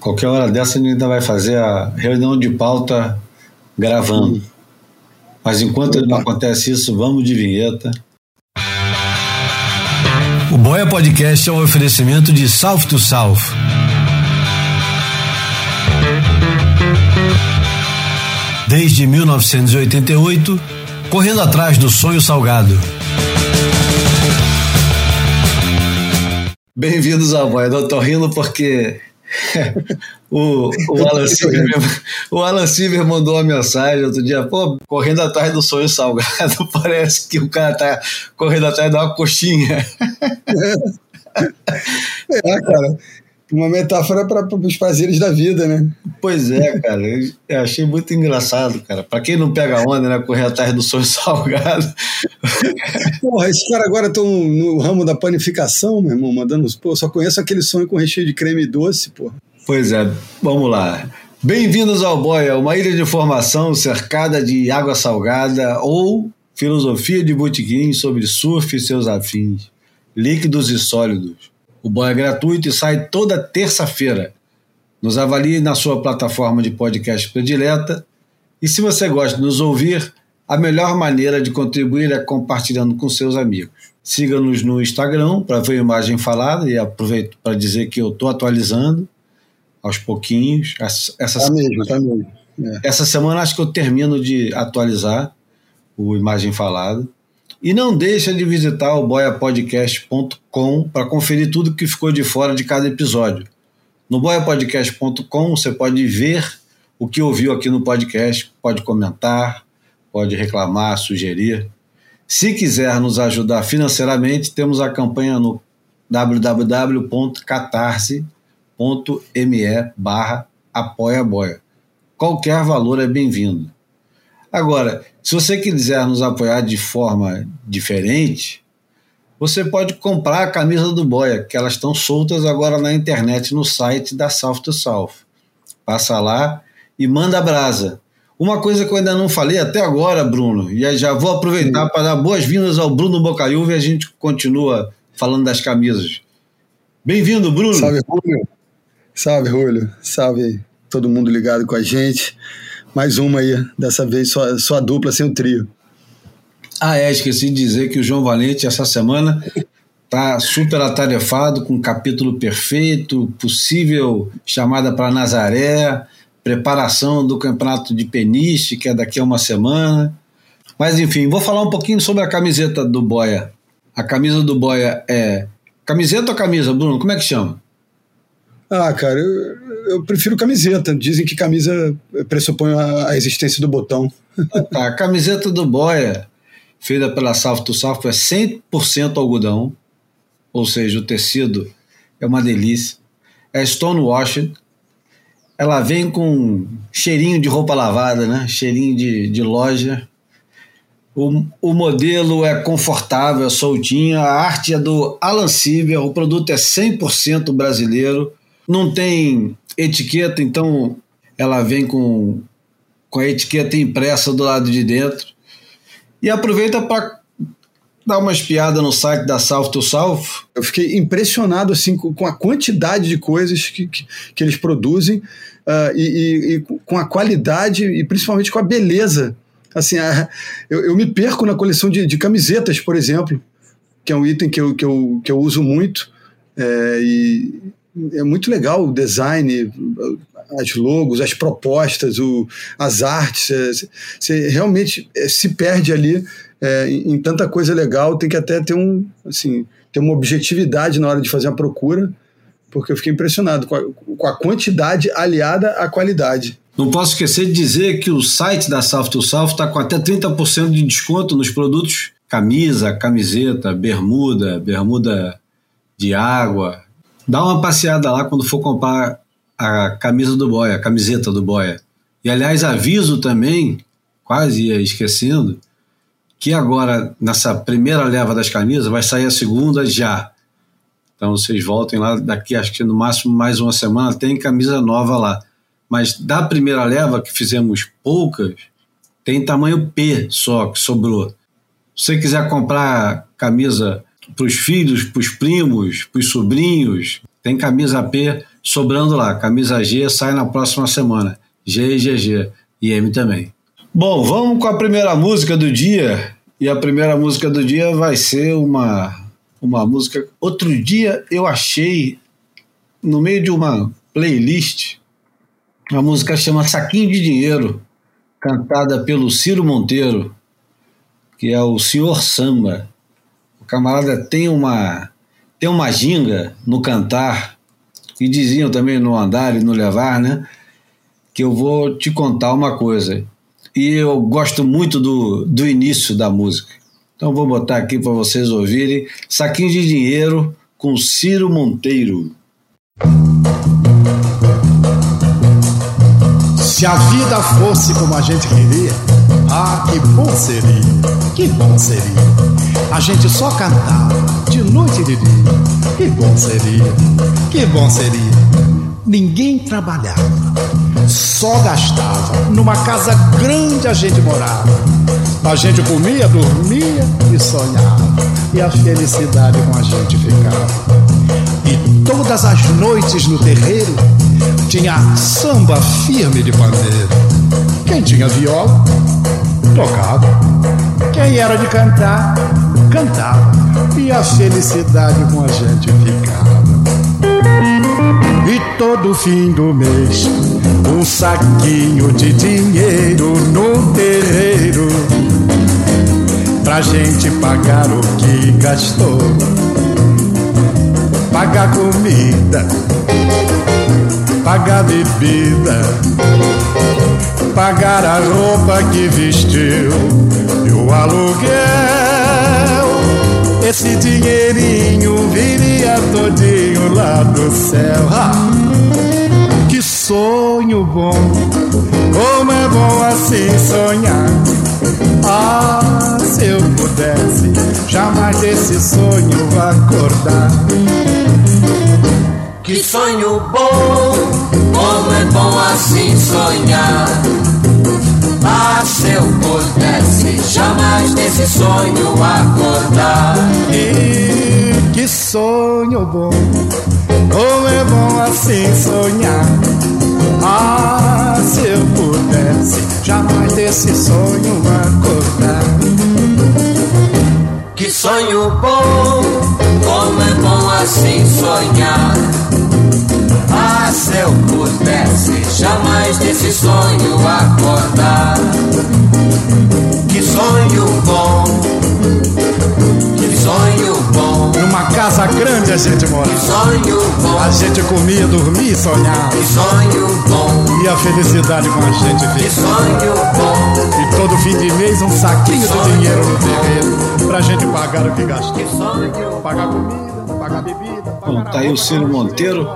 Qualquer hora dessa a gente ainda vai fazer a reunião de pauta gravando. Mas enquanto não acontece isso, vamos de vinheta. O Boia Podcast é um oferecimento de South to South. Desde 1988, correndo atrás do sonho salgado. Bem-vindos ao Boia. Não tô rindo porque o, o, Alan Silver, o Alan Silver mandou uma mensagem outro dia, pô, correndo atrás do sonho salgado, parece que o cara tá correndo atrás de uma coxinha. É, cara. Uma metáfora para os prazeres da vida, né? Pois é, cara. Eu achei muito engraçado, cara. Para quem não pega onda, né? Correr atrás do sonho salgado. Porra, esses caras agora estão no ramo da panificação, meu irmão, mandando. Pô, só conheço aquele sonho com recheio de creme doce, porra. Pois é, vamos lá. Bem-vindos ao Boia, uma ilha de informação cercada de água salgada ou filosofia de botequim sobre surf e seus afins, líquidos e sólidos. O Boia é gratuito e sai toda terça-feira. Nos avalie na sua plataforma de podcast predileta. E se você gosta de nos ouvir, a melhor maneira de contribuir é compartilhando com seus amigos. Siga-nos no Instagram para ver a imagem falada e aproveito para dizer que eu estou atualizando aos pouquinhos. Essa, tá mesmo, tá mesmo. É. Essa semana acho que eu termino de atualizar o imagem falada. E não deixa de visitar o boiapodcast.com para conferir tudo que ficou de fora de cada episódio. No boiapodcast.com você pode ver o que ouviu aqui no podcast, pode comentar, pode reclamar, sugerir. Se quiser nos ajudar financeiramente, temos a campanha no www.catarse.me barra apoia boia. Qualquer valor é bem-vindo. Agora, se você quiser nos apoiar de forma diferente, você pode comprar a camisa do Boia, que elas estão soltas agora na internet no site da South to South. Passa lá e manda brasa. Uma coisa que eu ainda não falei até agora, Bruno, e já vou aproveitar para dar boas-vindas ao Bruno Bocaiúva e a gente continua falando das camisas. Bem-vindo, Bruno. Salve, Rúlio. Salve, Rúlio. Salve todo mundo ligado com a gente mais uma aí, dessa vez só, só a dupla sem o trio. Ah, é, esqueci de dizer que o João Valente essa semana tá super atarefado com um capítulo perfeito, possível chamada para Nazaré, preparação do campeonato de peniche, que é daqui a uma semana. Mas enfim, vou falar um pouquinho sobre a camiseta do Boia. A camisa do Boia é camiseta ou camisa, Bruno? Como é que chama? Ah, cara, eu, eu prefiro camiseta. Dizem que camisa pressupõe a, existência do botão. Tá, a camiseta do Boia, feita pela South to South, é 100% algodão, ou seja, o tecido é uma delícia. É stonewashed. Ela vem com cheirinho de roupa lavada, né? Cheirinho de, de loja. O, o modelo é confortável, é soltinho. A arte é do Alan Siever. O produto é 100% brasileiro. Não tem etiqueta, então ela vem com, com a etiqueta impressa do lado de dentro. E aproveita para dar uma espiada no site da South to South. Eu fiquei impressionado assim com a quantidade de coisas que, que, que eles produzem uh, e, e, e, com a qualidade e principalmente com a beleza. Assim, a, eu, eu, me perco na coleção de, de, camisetas, por exemplo, que é um item que eu, que eu, que eu uso muito. É, é muito legal o design, as logos, as propostas, o, as artes. É, você realmente é, se perde ali é, em, em, tanta coisa legal. Tem que até ter um assim ter uma objetividade na hora de fazer a procura, porque eu fiquei impressionado com a, com a quantidade aliada à qualidade. Não posso esquecer de dizer que o site da South to South está com até 30% de desconto nos produtos camisa, camiseta, bermuda, bermuda de água, Dá uma passeada lá quando for comprar a camisa do Boia, a camiseta do Boia. E aliás, aviso também, quase ia esquecendo, que agora, nessa primeira leva das camisas, vai sair a segunda já. Então vocês voltem lá, daqui acho que no máximo mais uma semana tem camisa nova lá. Mas da primeira leva, que fizemos poucas, tem tamanho P só que sobrou. Se você quiser comprar camisa para os filhos, para os primos, para os sobrinhos. Tem camisa P sobrando lá. Camisa G sai na próxima semana. G e GG. E M também. Bom, vamos com a primeira música do dia. E a primeira música do dia vai ser uma, uma música. Outro dia eu achei no meio de uma playlist a música chama Saquinho de Dinheiro, cantada pelo Ciro Monteiro, que é o Senhor Samba. Camarada tem uma tem uma ginga no cantar e diziam também no andar e no levar, né? Que eu vou te contar uma coisa. E eu gosto muito do, do início da música. Então vou botar aqui para vocês ouvirem Saquinho de Dinheiro com Ciro Monteiro. Se a vida fosse como a gente queria, ah, que bom seria, que bom seria. A gente só cantava de noite e de dia, que bom seria, que bom seria. Ninguém trabalhava, só gastava. Numa casa grande a gente morava. A gente comia, dormia e sonhava. E a felicidade com a gente ficava. E todas as noites no terreiro tinha samba firme de pandeiro. Quem tinha viola, tocava. Quem era de cantar, cantava. E a felicidade com a gente ficava. E todo fim do mês, um saquinho de dinheiro no terreiro. Pra gente pagar o que gastou pagar comida, pagar bebida, pagar a roupa que vestiu e o aluguel. Esse dinheirinho viria todinho lá do céu. Ha! Que sonho bom, como é bom assim sonhar. Ah, se eu pudesse jamais desse sonho acordar. Que sonho bom, como é bom assim sonhar. Ah, se eu pudesse jamais desse sonho acordar. E que sonho bom, como é bom assim sonhar. Ah, se eu pudesse jamais desse sonho acordar. Que sonho bom, é bom assim sonhar. Ah, se eu pudesse jamais desse sonho acordar. Que sonho bom, que sonho bom. Numa casa grande a gente morava. Que sonho bom. A gente comia, dormia e sonhava. Que sonho bom. E a felicidade com a gente Que fica. sonho bom. E todo fim de mês um saquinho de dinheiro no terreiro. Pra gente pagar o que gastou. Pagar comida, pagar bebida. Bom, Pagar tá aí o Ciro Monteiro,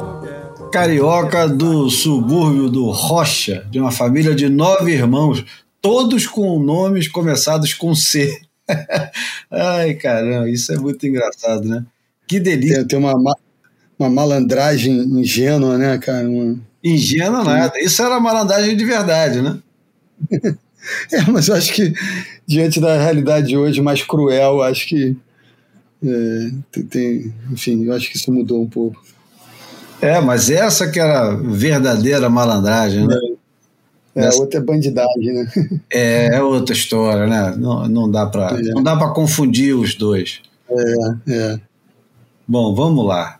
carioca do subúrbio do Rocha, de uma família de nove irmãos, todos com nomes começados com C. Ai, caramba, isso é muito engraçado, né? Que delícia. Tem, tem uma, ma- uma malandragem ingênua, né, cara? Uma- Ingênua nada. Isso era malandragem de verdade, né? É, mas eu acho que diante da realidade de hoje mais cruel, acho que é, tem, tem- enfim, eu acho que isso mudou um pouco. É, mas essa que era a verdadeira malandragem, né? É, Nessa- outra é bandidagem, né? É, é outra história, né? Não, não dá para É. não dá para confundir os dois. É, Bom, vamos lá.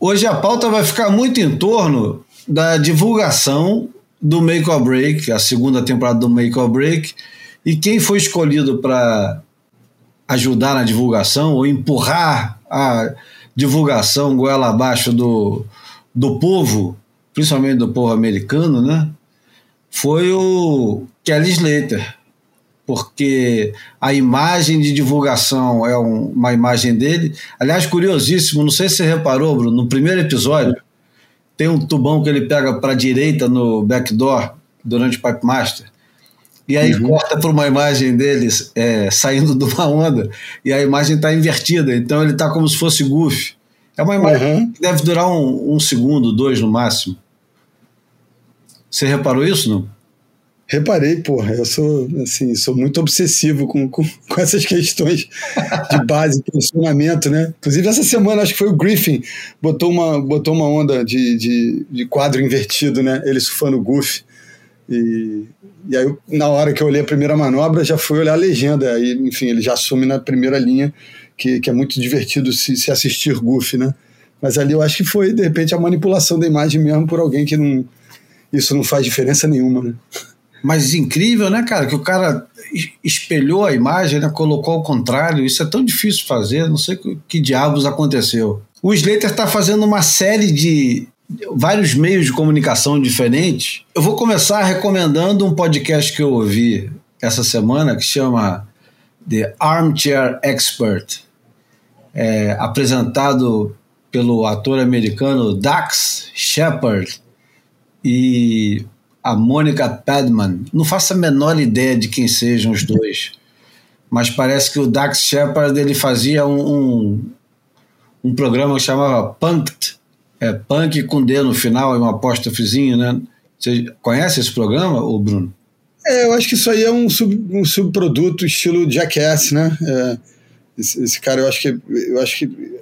Hoje a pauta vai ficar muito em torno da divulgação do Make or Break, a segunda temporada do Make or Break, e quem foi escolhido para ajudar na divulgação ou empurrar a divulgação goela abaixo do, do povo, principalmente do povo americano, né? Foi o Kelly Slater, porque a imagem de divulgação é um- uma imagem dele. Aliás, curiosíssimo, não sei se você reparou, Bruno, no primeiro episódio, tem um tubão que ele pega para a direita no backdoor durante o Pipe Master. E aí corta para uma imagem deles é, saindo de uma onda e a imagem está invertida, então ele está como se fosse Goofy. É uma imagem Uhum. que deve durar um, um segundo, dois no máximo. Você reparou isso, não? Reparei, porra, eu sou assim, sou muito obsessivo com, com, com essas questões de base, posicionamento, né? Inclusive, essa semana, acho que foi o Griffin, botou uma, botou uma onda de, de, de quadro invertido, né? Ele surfando o. E, e aí, na hora que eu olhei a primeira manobra, já fui olhar a legenda. Aí, enfim, ele já assume na primeira linha, que, que é muito divertido se, se assistir Goof, né? Mas ali eu acho que foi, de repente, a manipulação da imagem mesmo por alguém que não. Isso não faz diferença nenhuma, né? Mas incrível, né, cara? Que o cara es- espelhou a imagem, né? colocou ao contrário. Isso é tão difícil fazer, não sei que, que diabos aconteceu. O Slater está fazendo uma série de vários meios de comunicação diferentes. Eu vou começar recomendando um podcast que eu ouvi essa semana que chama The Armchair Expert, é, apresentado pelo ator americano Dax Shepard e a Mônica Padman. Não faço a menor ideia de quem sejam os dois, mas parece que o Dax Shepard ele fazia um, um, um programa que chamava Punked, é, Punk com D no final e um apóstrofozinho, né? Você conhece esse programa, o Bruno? É, eu acho que isso aí é um, sub, um subproduto estilo Jackass, né? É, esse, esse cara, eu acho que eu acho que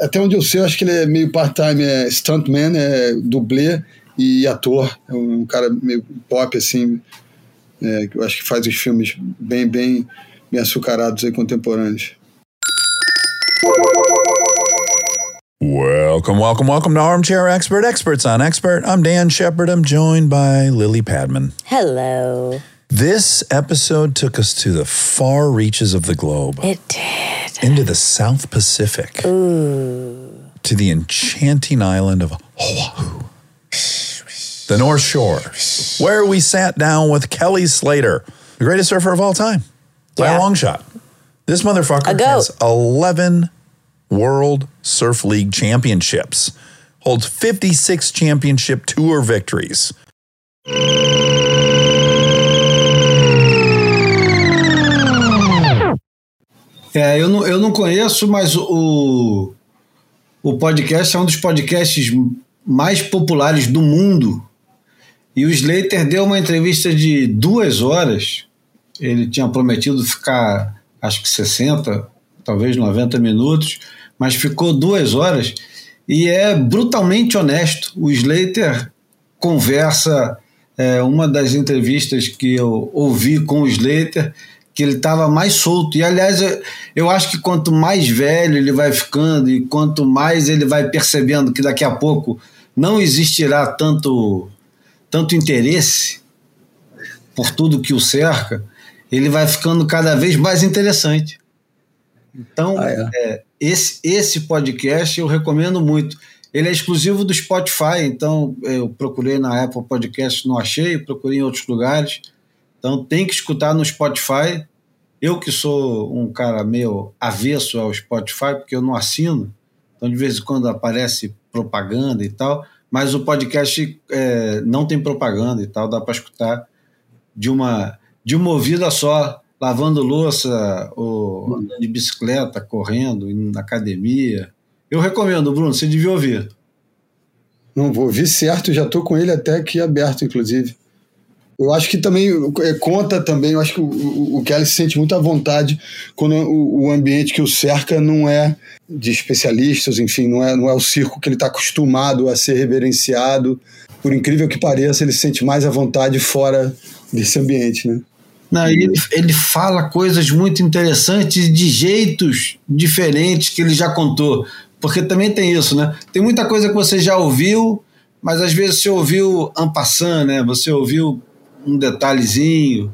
até onde eu sei, eu acho que ele é meio part-time, é stuntman, é dublê e ator. É um, cara meio pop, assim, é, que eu acho que faz os filmes bem, bem, bem açucarados e contemporâneos. Welcome, welcome, welcome to Armchair Expert Experts on Expert. I'm Dan Shepard. I'm joined by Lily Padman. Hello. This episode took us to the far reaches of the globe, It did. into the South Pacific, Ooh. to the enchanting island of Oahu, the North Shore, where we sat down with Kelly Slater, the greatest surfer of all time, by Yeah. a long shot. This motherfucker has 11 World Surf League championships, holds 56 championship tour victories. É, eu não, eu não conheço, mas o, o podcast é um dos podcasts mais populares do mundo. E o Slater deu uma entrevista de duas horas. Ele tinha prometido ficar, acho que 60, talvez 90 minutos, mas ficou duas horas. E é brutalmente honesto. O Slater conversa. É, uma das entrevistas que eu ouvi com o Slater, que ele estava mais solto. E, aliás, eu, eu acho que quanto mais velho ele vai ficando e quanto mais ele vai percebendo que daqui a pouco não existirá tanto, tanto interesse por tudo que o cerca, ele vai ficando cada vez mais interessante. Então, Ah, é? é, esse, esse podcast eu recomendo muito. Ele é exclusivo do Spotify, então eu procurei na Apple Podcast, não achei, procurei em outros lugares. Então tem que escutar no Spotify. Eu que sou um cara meio avesso ao Spotify, porque eu não assino, então de vez em quando aparece propaganda e tal, mas o podcast é, não tem propaganda e tal, dá para escutar de uma, de uma ouvida só, lavando louça, ou de bicicleta, correndo, indo na academia. Eu recomendo, Bruno, você devia ouvir. Não vou ouvir certo, já estou com ele até aqui aberto, inclusive. Eu acho que também é, conta também, eu acho que o, o, Kelly se sente muito à vontade quando o, o ambiente que o cerca não é de especialistas, enfim, não é, não é o circo que ele está acostumado a ser reverenciado. Por incrível que pareça, ele se sente mais à vontade fora desse ambiente, né? Não, ele, ele fala coisas muito interessantes de jeitos diferentes que ele já contou. Porque também tem isso, né? Tem muita coisa que você já ouviu, mas às vezes você ouviu en passant, né? Você ouviu um detalhezinho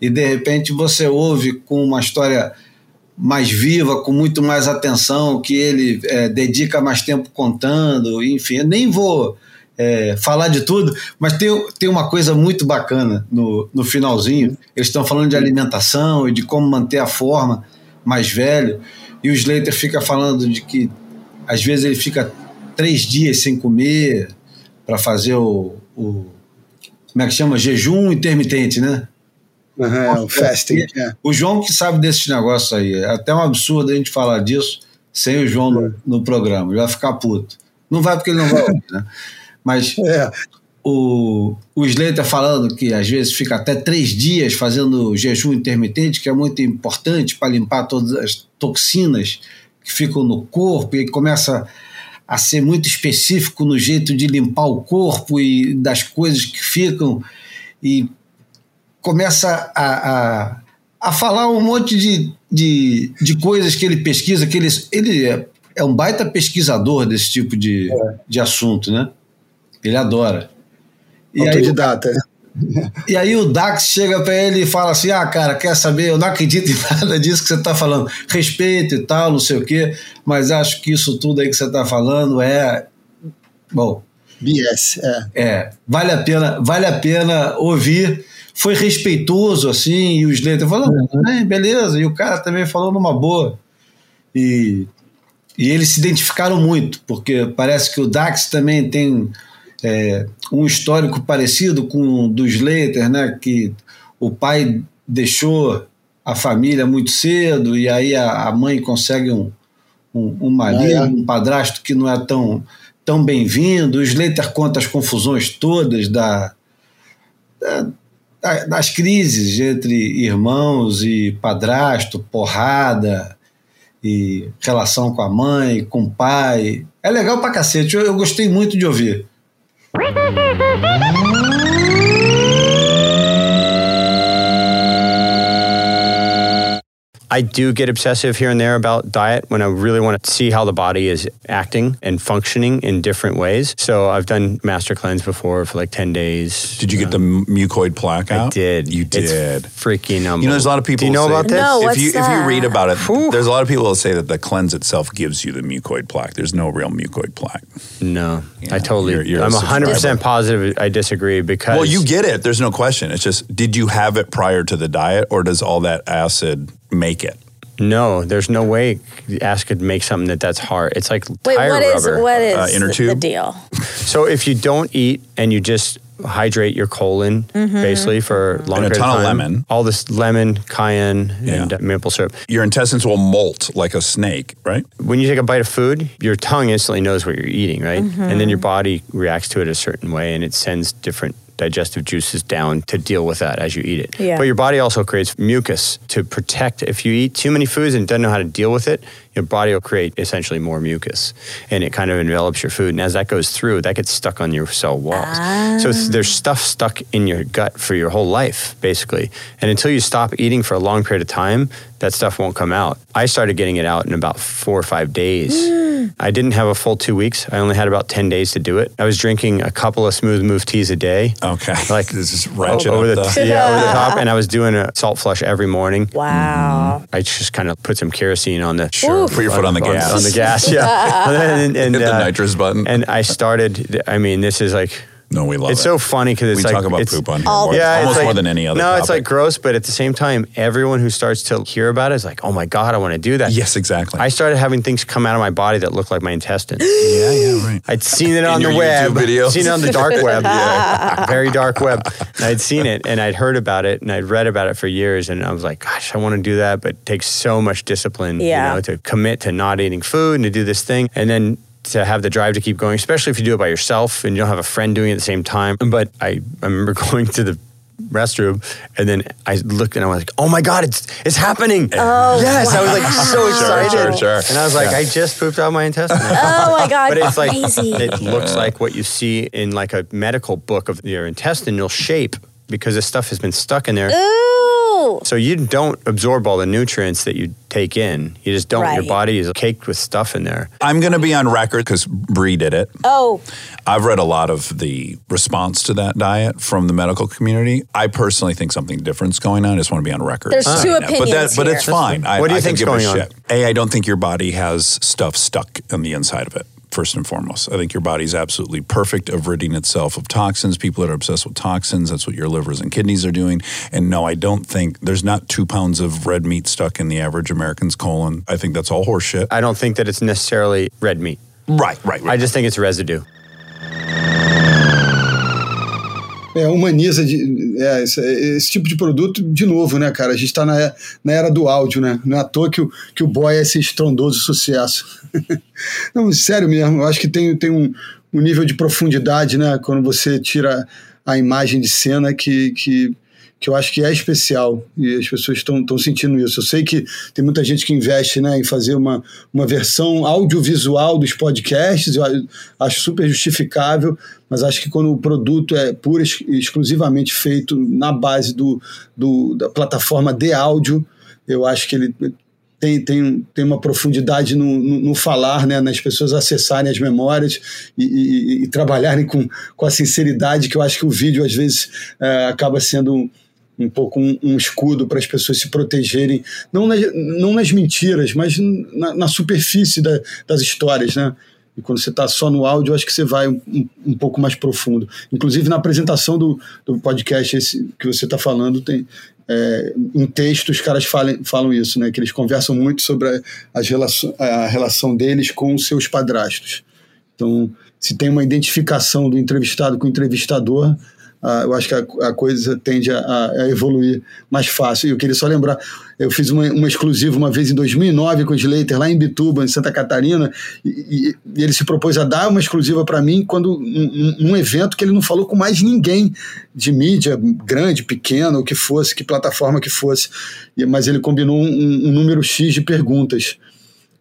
e de repente você ouve com uma história mais viva, com muito mais atenção, que ele é, dedica mais tempo contando, enfim, eu nem vou é, falar de tudo, mas tem, tem uma coisa muito bacana no, no finalzinho. Eles estão falando de alimentação e de como manter a forma mais velho, e o Slater fica falando de que às vezes ele fica três dias sem comer para fazer o, o, como é que chama? Jejum intermitente, né? Uhum, o fasting. É. O João que sabe desses negócios aí. É até um absurdo a gente falar disso sem o João no, no programa. Ele vai ficar puto. Não vai porque ele não vai né? Mas É. o, o Slater falando que às vezes fica até três dias fazendo jejum intermitente, que é muito importante para limpar todas as toxinas que ficam no corpo e começa a ser muito específico no jeito de limpar o corpo e das coisas que ficam e começa a, a, a falar um monte de, de, de coisas que ele pesquisa, que ele, ele é, é um baita pesquisador desse tipo de, de assunto, né? Ele adora. E aí, Autodidata. E aí o Dax chega pra ele e fala assim: Ah, cara, quer saber? Eu não acredito em nada disso que você tá falando. Respeito e tal, não sei o quê, mas acho que isso tudo aí que você tá falando é. Bom, BS, é. é, vale a pena, vale a pena ouvir. Foi respeitoso, assim, e o Slater falou, "É, beleza, e o cara também falou numa boa. E, e eles se identificaram muito, porque parece que o Dax também tem é, um histórico parecido com o do Slater, né? Que o pai deixou a família muito cedo e aí a, a mãe consegue um, um, um marido, Ah, é? um padrasto que não é tão, tão bem-vindo. O Slater conta as confusões todas da, da- da- das crises entre irmãos e padrasto, porrada e relação com a mãe, com o pai. É legal pra cacete, eu, eu gostei muito de ouvir. Wee-hoo-hoo-hoo-hoo-hoo-hoo! I do get obsessive here and there about diet when I really want to see how the body is acting and functioning in different ways. So I've done master cleanse before for like 10 days. Did you get the um, mucoid plaque I did. You It's did. freaking unbelievable. You know, there's a lot of people. Do you know say- about this? No, if what's you if you read about it, there's a lot of people that say that the cleanse itself gives you the mucoid plaque. There's no real mucoid plaque. No, Yeah, I totally. you're- you're a I'm 100 subscriber. percent positive. I disagree because. Well, you get it. There's no question. It's just, did you have it prior to the diet, or does all that acid make it? No, there's no way ass could make something that that's hard. It's like Wait, tire what is rubber. what is uh, inner the, the tube? deal? So if you don't eat and you just hydrate your colon Mm-hmm. basically for a long And a period ton of time, lemon. all this lemon, cayenne, and Yeah. uh, maple syrup. Your intestines will molt like a snake, right? When you take a bite of food, your tongue instantly knows what you're eating, right? Mm-hmm. And then your body reacts to it a certain way, and it sends different digestive juices down to deal with that as you eat it. Yeah. But your body also creates mucus to protect. If you eat too many foods and doesn't know how to deal with it, your body will create essentially more mucus, and it kind of envelops your food. And as that goes through, that gets stuck on your cell walls. So ah. there's stuff stuck in your gut for your whole life, basically. And until you stop eating for a long period of time, that stuff won't come out. I started getting it out in about four or five days. Hmm. I didn't have a full two weeks. I only had about 10 days to do it. I was drinking a couple of smooth move teas a day. Okay. Like this is ratchet over up the, the. yeah, over the top, and I was doing a salt flush every morning. Wow. Mm-hmm. I just kind of put some kerosene on the Sure. Put your foot on the gas. on the gas, yeah, and, and, Hit the uh, nitrous button. And I started. I mean, this is like no, we love it. it's it. so funny because it's we like talk about it's, poop on here all more, yeah, it's almost like- more than any other No, it's like gross, but at the same time, everyone who starts to hear about it is like, "Oh my god, I want to do that." Yes, exactly. I started having things come out of my body that looked like my intestines. yeah, yeah, right. I'd seen it on In the your web, YouTube videos? seen it on the dark web, yeah, very dark web. And I'd seen it and I'd heard about it and I'd read about it for years, and I was like, "Gosh, I want to do that," but it takes so much discipline, Yeah. you know, to commit to not eating food and to do this thing, and then to have the drive to keep going, especially if you do it by yourself and you don't have a friend doing it at the same time. But I, I remember going to the restroom and then I looked and I was like, "Oh my god, it's it's happening!" Oh, yes, I was like so excited, sure, sure. and I was like, Yeah. "I just pooped out my intestine. Oh my god. But it's like crazy. it looks like what you see in like a medical book of your intestinal shape because this stuff has been stuck in there. Ooh. So you don't absorb all the nutrients that you take in. You just don't. Your body is caked with stuff in there. I'm going to be on record because Bree did it. Oh, I've read a lot of the response to that diet from the medical community. I personally think something different's going on. I just want to be on record. There's two saying that. but opinions but it's fine. I, What do you I can think's going on? shit. A, I don't think your body has stuff stuck on the inside of it. First and foremost, I think your body's absolutely perfect of ridding itself of toxins. People that are obsessed with toxins, that's what your livers and kidneys are doing. And no, I don't think there's not two pounds of red meat stuck in the average American's colon. I think that's all horseshit. I don't think that it's necessarily red meat. right, right, right. I just think it's residue. É, humaniza de, é, esse, esse tipo de produto, de novo, né, cara? A gente está na, na era do áudio, né? Não é à toa que o, que o boy é esse estrondoso sucesso. Não, sério mesmo, eu acho que tem, tem um, um nível de profundidade, né? Quando você tira a imagem de cena que, que, que eu acho que é especial e as pessoas estão sentindo isso. Eu sei que tem muita gente que investe né, em fazer uma, uma versão audiovisual dos podcasts, eu acho super justificável, mas acho que quando o produto é pura e exclusivamente feito na base do, do, da plataforma de áudio, eu acho que ele tem, tem, tem uma profundidade no, no, no, falar, né, nas pessoas acessarem as memórias e, e, e, trabalharem com, com a sinceridade que eu acho que o vídeo às vezes é, acaba sendo um, pouco um, um escudo para as pessoas se protegerem, não nas, não nas mentiras, mas na, na superfície da, das histórias, né? E quando você está só no áudio, eu acho que você vai um, um, pouco mais profundo. Inclusive, na apresentação do, do podcast esse que você está falando, tem, é, texto os caras falam, falam isso, né? Que eles conversam muito sobre a, as relação, a relação deles com os seus padrastos. Então, se tem uma identificação do entrevistado com o entrevistador, ah, eu acho que a, a coisa tende a, a, evoluir mais fácil. E eu queria só lembrar, eu fiz uma, uma exclusiva uma vez em 2009 com o Slater, lá em Bituba, em Santa Catarina, e, e, ele se propôs a dar uma exclusiva para mim quando num, num, evento que ele não falou com mais ninguém de mídia, grande, pequena, o que fosse, que plataforma que fosse, e, mas ele combinou um, um número X de perguntas.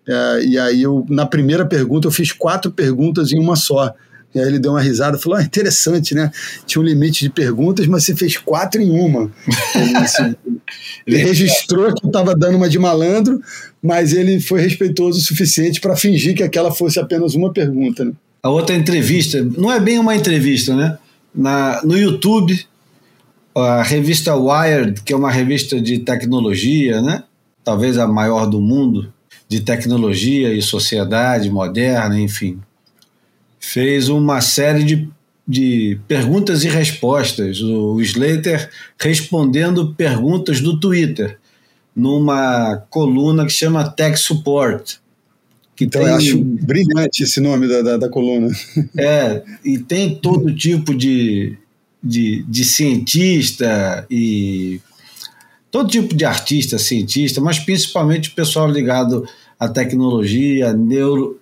É, e aí eu, na primeira pergunta, eu fiz quatro perguntas em uma só. E aí ele deu uma risada e falou: ah, interessante, né? Tinha um limite de perguntas, mas você fez quatro em uma. ele, assim, ele registrou que estava dando uma de malandro, mas ele foi respeitoso o suficiente para fingir que aquela fosse apenas uma pergunta. Né? A outra entrevista, não é bem uma entrevista, né? Na, no YouTube, a revista Wired, que é uma revista de tecnologia, né? Talvez a maior do mundo, de tecnologia e sociedade moderna, enfim fez uma série de, de perguntas e respostas. O Slater respondendo perguntas do Twitter, numa coluna que chama Tech Support. Que então, tem, eu acho brilhante esse nome da, da, da, coluna. É, e tem todo tipo de, de, de cientista e todo tipo de artista, cientista, mas principalmente o pessoal ligado à tecnologia, neuro,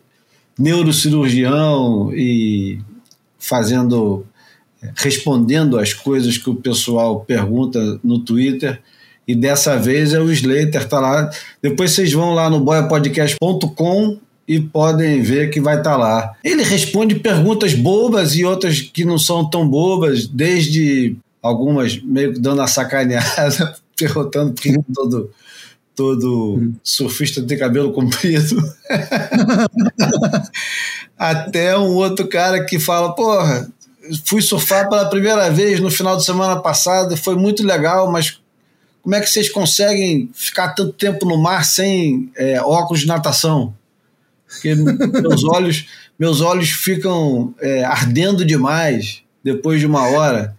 neurocirurgião e fazendo, respondendo as coisas que o pessoal pergunta no Twitter. E dessa vez é o Slater, tá lá. Depois vocês vão lá no boiapodcast.com e podem ver que vai estar tá lá. Ele responde perguntas bobas e outras que não são tão bobas, desde algumas meio que dando a sacaneada, perguntando por que todo surfista de cabelo comprido. Até um outro cara que fala, porra, fui surfar pela primeira vez no final de semana passado, foi muito legal, mas como é que vocês conseguem ficar tanto tempo no mar sem é, óculos de natação? Porque meus olhos, meus olhos ficam é, ardendo demais depois de uma hora.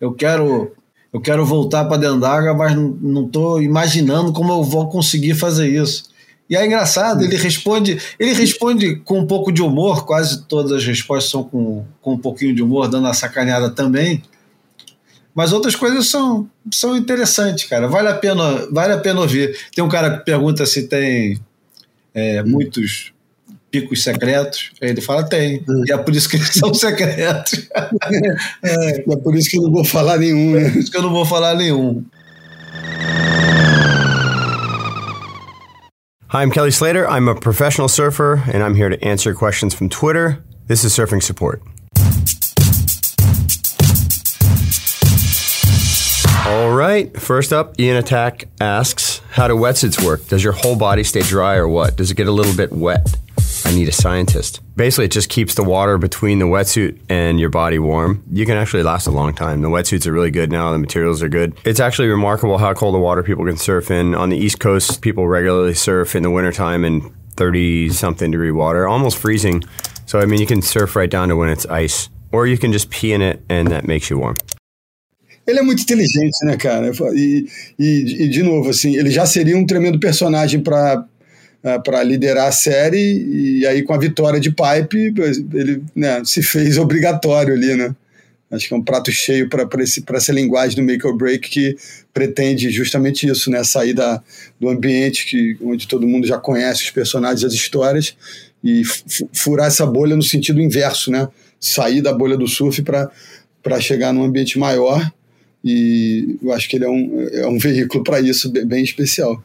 Eu quero eu quero voltar para dentro d'água, mas não estou imaginando como eu vou conseguir fazer isso. E é engraçado, ele responde, ele responde com um pouco de humor, quase todas as respostas são com, com um pouquinho de humor, dando a sacaneada também. Mas outras coisas são, são interessantes, cara. Vale a pena, vale a pena ouvir. Tem um cara que pergunta se tem é, muitos picos secretos? Ele fala, tem. Hum. E é por isso que eles são secretos. é, é por isso que eu não vou falar nenhum. Né? É por isso que eu não vou falar nenhum. Hi, I'm Kelly Slater. I'm a professional surfer, and I'm here to answer questions from Twitter. This is Surfing Support. All right. First up, Ian Attack asks, "How do wetsuits work? Does your whole body stay dry, or what? Does it get a little bit wet?" I need a scientist. Basically, it just keeps the water between the wetsuit and your body warm. You can actually last a long time. The wetsuits are really good now, the materials are good. It's actually remarkable how cold the water people can surf in. On the East Coast, people regularly surf in the wintertime in 30 something degree water, almost freezing. So, I mean, you can surf right down to when it's ice, or you can just pee in it and that makes you warm. Ele é muito inteligente, né, cara? E, e, e, de novo, assim, ele já seria um tremendo personagem para uh, é, para liderar a série, e aí com a vitória de Pipe, ele né, se fez obrigatório ali, né? Acho que é um prato cheio para essa linguagem do make or break que pretende justamente isso, né? Sair da, do ambiente que, onde todo mundo já conhece os personagens, as histórias, e furar essa bolha no sentido inverso, né? sair da bolha do surf para chegar num ambiente maior. E eu acho que ele é um, é um veículo para isso bem, bem especial.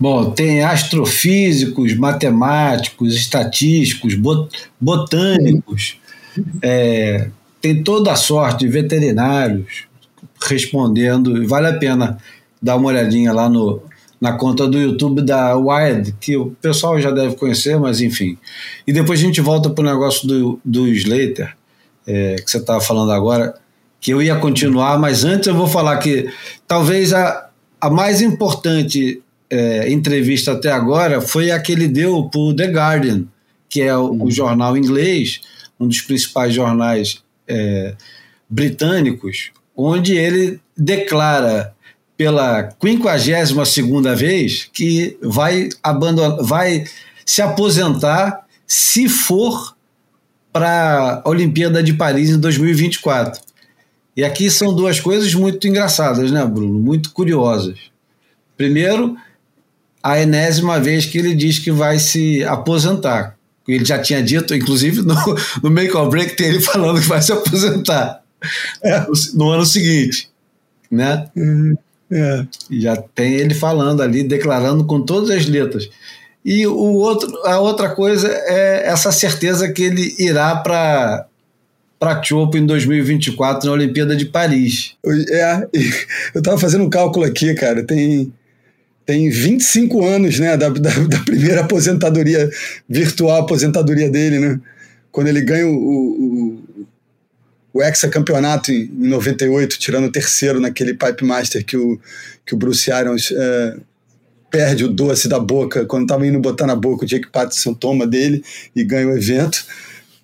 Bom, tem astrofísicos, matemáticos, estatísticos, bot botânicos, é, tem toda a sorte de veterinários respondendo. Vale a pena dar uma olhadinha lá no, na conta do YouTube da Wired, que o pessoal já deve conhecer, mas enfim. E depois a gente volta para o negócio do, do Slater, é, que você estava falando agora, que eu ia continuar, mas antes eu vou falar que talvez a, a mais importante é, entrevista até agora foi a que ele deu para o The Guardian, que é o, o, jornal inglês, um dos principais jornais é, britânicos, onde ele declara pela 52 segunda vez que vai abandonar, vai se aposentar se for para a Olimpíada de Paris em 2024. E aqui são duas coisas muito engraçadas, né, Bruno? Muito curiosas. Primeiro, a enésima vez que ele diz que vai se aposentar. Ele já tinha dito, inclusive no, no Make or Break, tem ele falando que vai se aposentar é. no, no, ano seguinte. Né? Uhum. É. Já tem ele falando ali, declarando com todas as letras. E o outro, a outra coisa é essa certeza que ele irá para para Chopo em 2024 na Olimpíada de Paris. É, eu estava fazendo um cálculo aqui, cara. Tem tem 25 anos, né, da, da, da, primeira aposentadoria, virtual aposentadoria dele, né? Quando ele ganha o, o, o hexacampeonato em, em 98, tirando o terceiro naquele Pipe Master que o, que o Bruce Irons é, perde o doce da boca, quando estava indo botar na boca o Jake Patterson toma dele e ganha o evento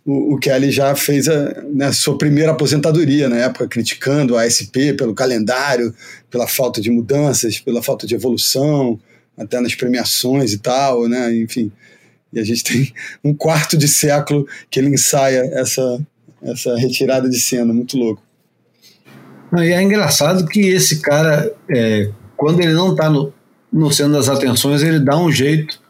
o, o Kelly já fez a né, sua primeira aposentadoria na época, criticando a ASP pelo calendário, pela falta de mudanças, pela falta de evolução, até nas premiações e tal, né? Enfim. E a gente tem um quarto de século que ele ensaia essa, essa retirada de cena, muito louco. E é engraçado que esse cara, é, quando ele não está no, no centro das atenções, ele dá um jeito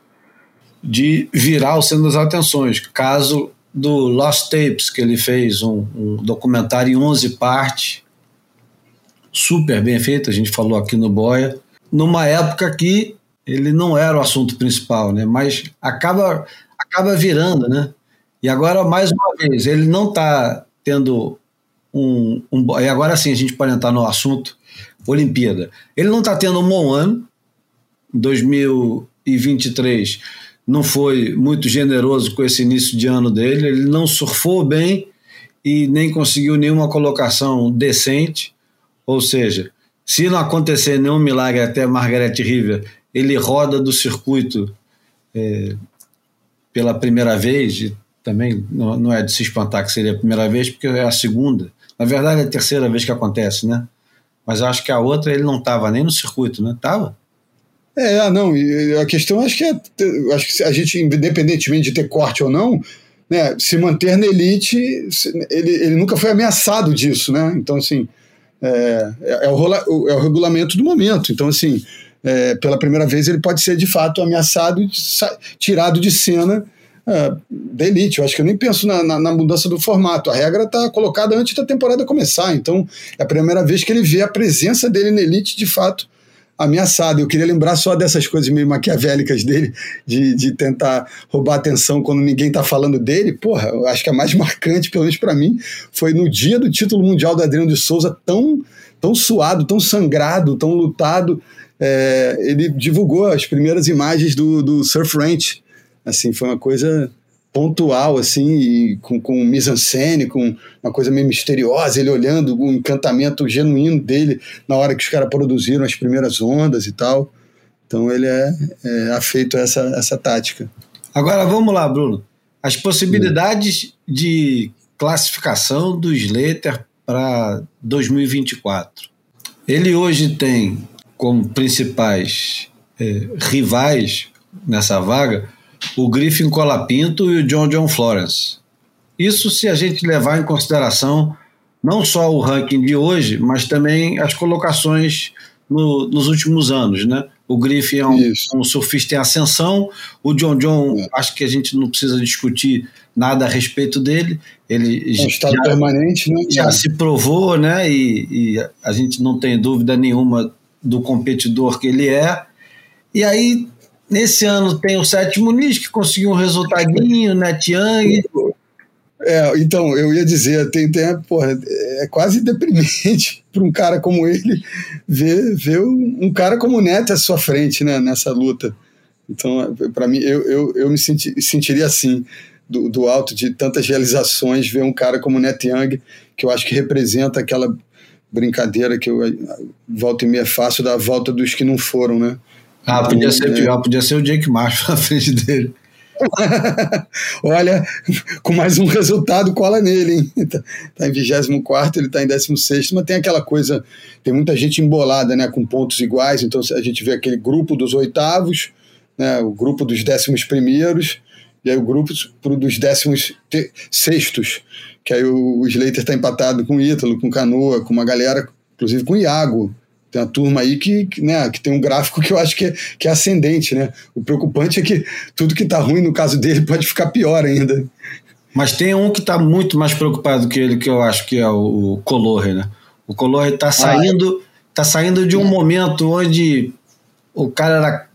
de virar o centro das atenções. Caso do Lost Tapes, que ele fez um, um documentário em 11 partes, super bem feito, a gente falou aqui no Boia, numa época que ele não era o assunto principal, né? mas acaba, acaba virando. Né? E agora, mais uma vez, ele não está tendo um, um. E agora sim a gente pode entrar no assunto Olimpíada. Ele não está tendo um bom ano, 2023 não foi muito generoso com esse início de ano dele, ele não surfou bem e nem conseguiu nenhuma colocação decente, ou seja, se não acontecer nenhum milagre até Margaret River, ele roda do circuito é, pela primeira vez, e também não, não é de se espantar que seria a primeira vez, porque é a segunda, na verdade é a terceira vez que acontece, né? Mas acho que a outra ele não estava nem no circuito, né? Estava? É, ah, não, a questão acho que é, acho que a gente, independentemente de ter corte ou não, né, se manter na elite, ele, ele nunca foi ameaçado disso, né? Então, assim, é, é, o, rola, é o regulamento do momento. Então, assim, é, pela primeira vez ele pode ser de fato ameaçado e tirado de cena é, da elite. Eu acho que eu nem penso na, na, na mudança do formato. A regra está colocada antes da temporada começar. Então, é a primeira vez que ele vê a presença dele na elite de fato ameaçado. Eu queria lembrar só dessas coisas meio maquiavélicas dele, de, de tentar roubar atenção quando ninguém está falando dele. Porra, eu acho que a mais marcante, pelo menos para mim, foi no dia do título mundial do Adriano de Souza, tão, tão suado, tão sangrado, tão lutado. É, ele divulgou as primeiras imagens do, do Surf Ranch. Assim, foi uma coisa pontual, assim, e com, com mise-en-scène, com uma coisa meio misteriosa, ele olhando o encantamento genuíno dele na hora que os caras produziram as primeiras ondas e tal. Então ele é, é afeito a essa, essa tática. Agora vamos lá, Bruno. As possibilidades de classificação do Slater para 2024. Ele hoje tem como principais é, rivais nessa vaga o Griffin Colapinto e o John John Florence. Isso se a gente levar em consideração não só o ranking de hoje, mas também as colocações no, nos últimos anos, né? O Griffin é um, um surfista em ascensão. O John John, É. acho que a gente não precisa discutir nada a respeito dele. Ele É um estado já, permanente, né? já É. se provou, né? E, e a gente não tem dúvida nenhuma do competidor que ele é. E aí, nesse ano, tem o sétimo Nis, que conseguiu um resultadinho, né? Tiang. É, então, eu ia dizer, tem, tem, porra, é quase deprimente para um cara como ele ver, ver um cara como o Neto à sua frente né, nessa luta. Então, para mim, eu, eu, eu me senti, sentiria assim, do, do alto de tantas realizações, ver um cara como o Neto Young, que eu acho que representa aquela brincadeira que eu volta e meia faço da volta dos que não foram, né? Ah, podia ser É. pior, podia ser o Jake Marshall na frente dele. Olha, com mais um resultado, cola nele, hein? Tá, tá em 24, ele tá em 16, mas tem aquela coisa, tem muita gente embolada, né, com pontos iguais, então a gente vê aquele grupo dos oitavos, né, o grupo dos décimos primeiros, e aí o grupo dos décimos sextos, que aí o, o Slater tá empatado com o Ítalo, com o Canoa, com uma galera, inclusive com o Iago, tem uma turma aí que, né, que tem um gráfico que eu acho que é, que é ascendente, né? O preocupante é que tudo que tá ruim no caso dele pode ficar pior ainda. Mas tem um que está muito mais preocupado que ele, que eu acho que é o Colorre, né? O Colorre está saindo, tá saindo de um momento onde o cara era,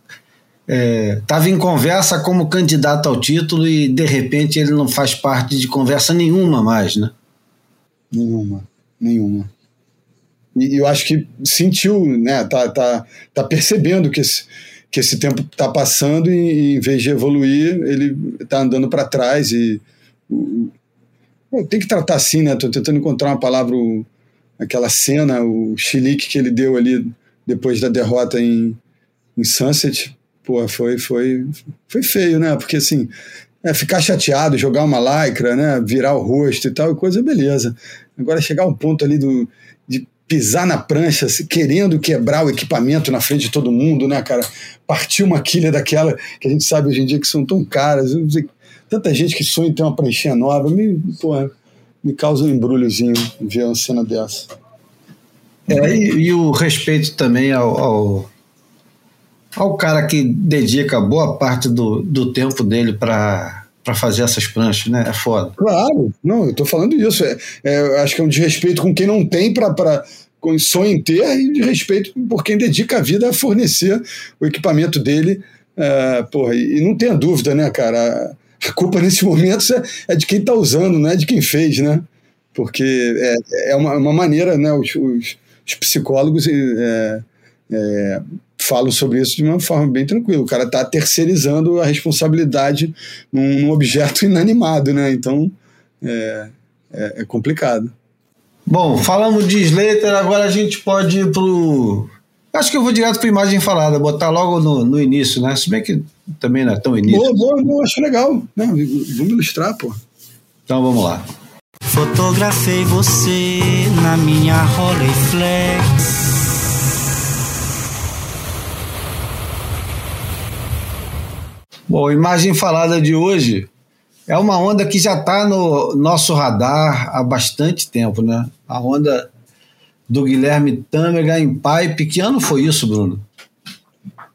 é, tava em conversa como candidato ao título e de repente ele não faz parte de conversa nenhuma mais, né? Nenhuma, nenhuma. E eu acho que sentiu, né? Tá, tá, tá percebendo que esse, que esse tempo tá passando e, em vez de evoluir, ele tá andando para trás e tem que tratar assim, né? Tô tentando encontrar uma palavra, o- aquela cena, o chilique que ele deu ali depois da derrota em, em Sunset, pô, foi, foi, foi feio, né? Porque assim, é, ficar chateado, jogar uma lycra, né? Virar o rosto e tal, coisa, beleza. Agora chegar ao ponto ali do, pisar na prancha, querendo quebrar o equipamento na frente de todo mundo, né, cara? Partir uma quilha daquela que a gente sabe hoje em dia que são tão caras. Tanta gente que sonha em ter uma pranchinha nova, me, porra, me causa um embrulhozinho ver uma cena dessa. É, e, e o respeito também ao, ao, ao cara que dedica boa parte do, do tempo dele para fazer essas pranchas, né? É foda. Claro, não, eu tô falando isso. É, é, acho que é um desrespeito com quem não tem para com sonho em ter e de respeito por quem dedica a vida a fornecer o equipamento dele. É, porra, e, não tenha dúvida, né, cara? A culpa nesse momento é, é de quem está usando, não é de quem fez, né? Porque é, é uma, uma maneira, né? Os, os, os psicólogos é, falam sobre isso de uma forma bem tranquila. O cara está terceirizando a responsabilidade num, num objeto inanimado, né? Então é, é, é complicado. Bom, falamos de Slater, agora a gente pode ir pro. Acho que eu vou direto para imagem falada, botar logo no, no início, né? Se bem que também não é tão início. Boa, boa, boa, acho legal. Né? Vamos ilustrar, pô. Então vamos lá. Fotografei você na minha Rolleiflex. Bom, a imagem falada de hoje é uma onda que já está no nosso radar há bastante tempo, né? A onda do Guilherme Tâmega em pipe. Que ano foi isso, Bruno?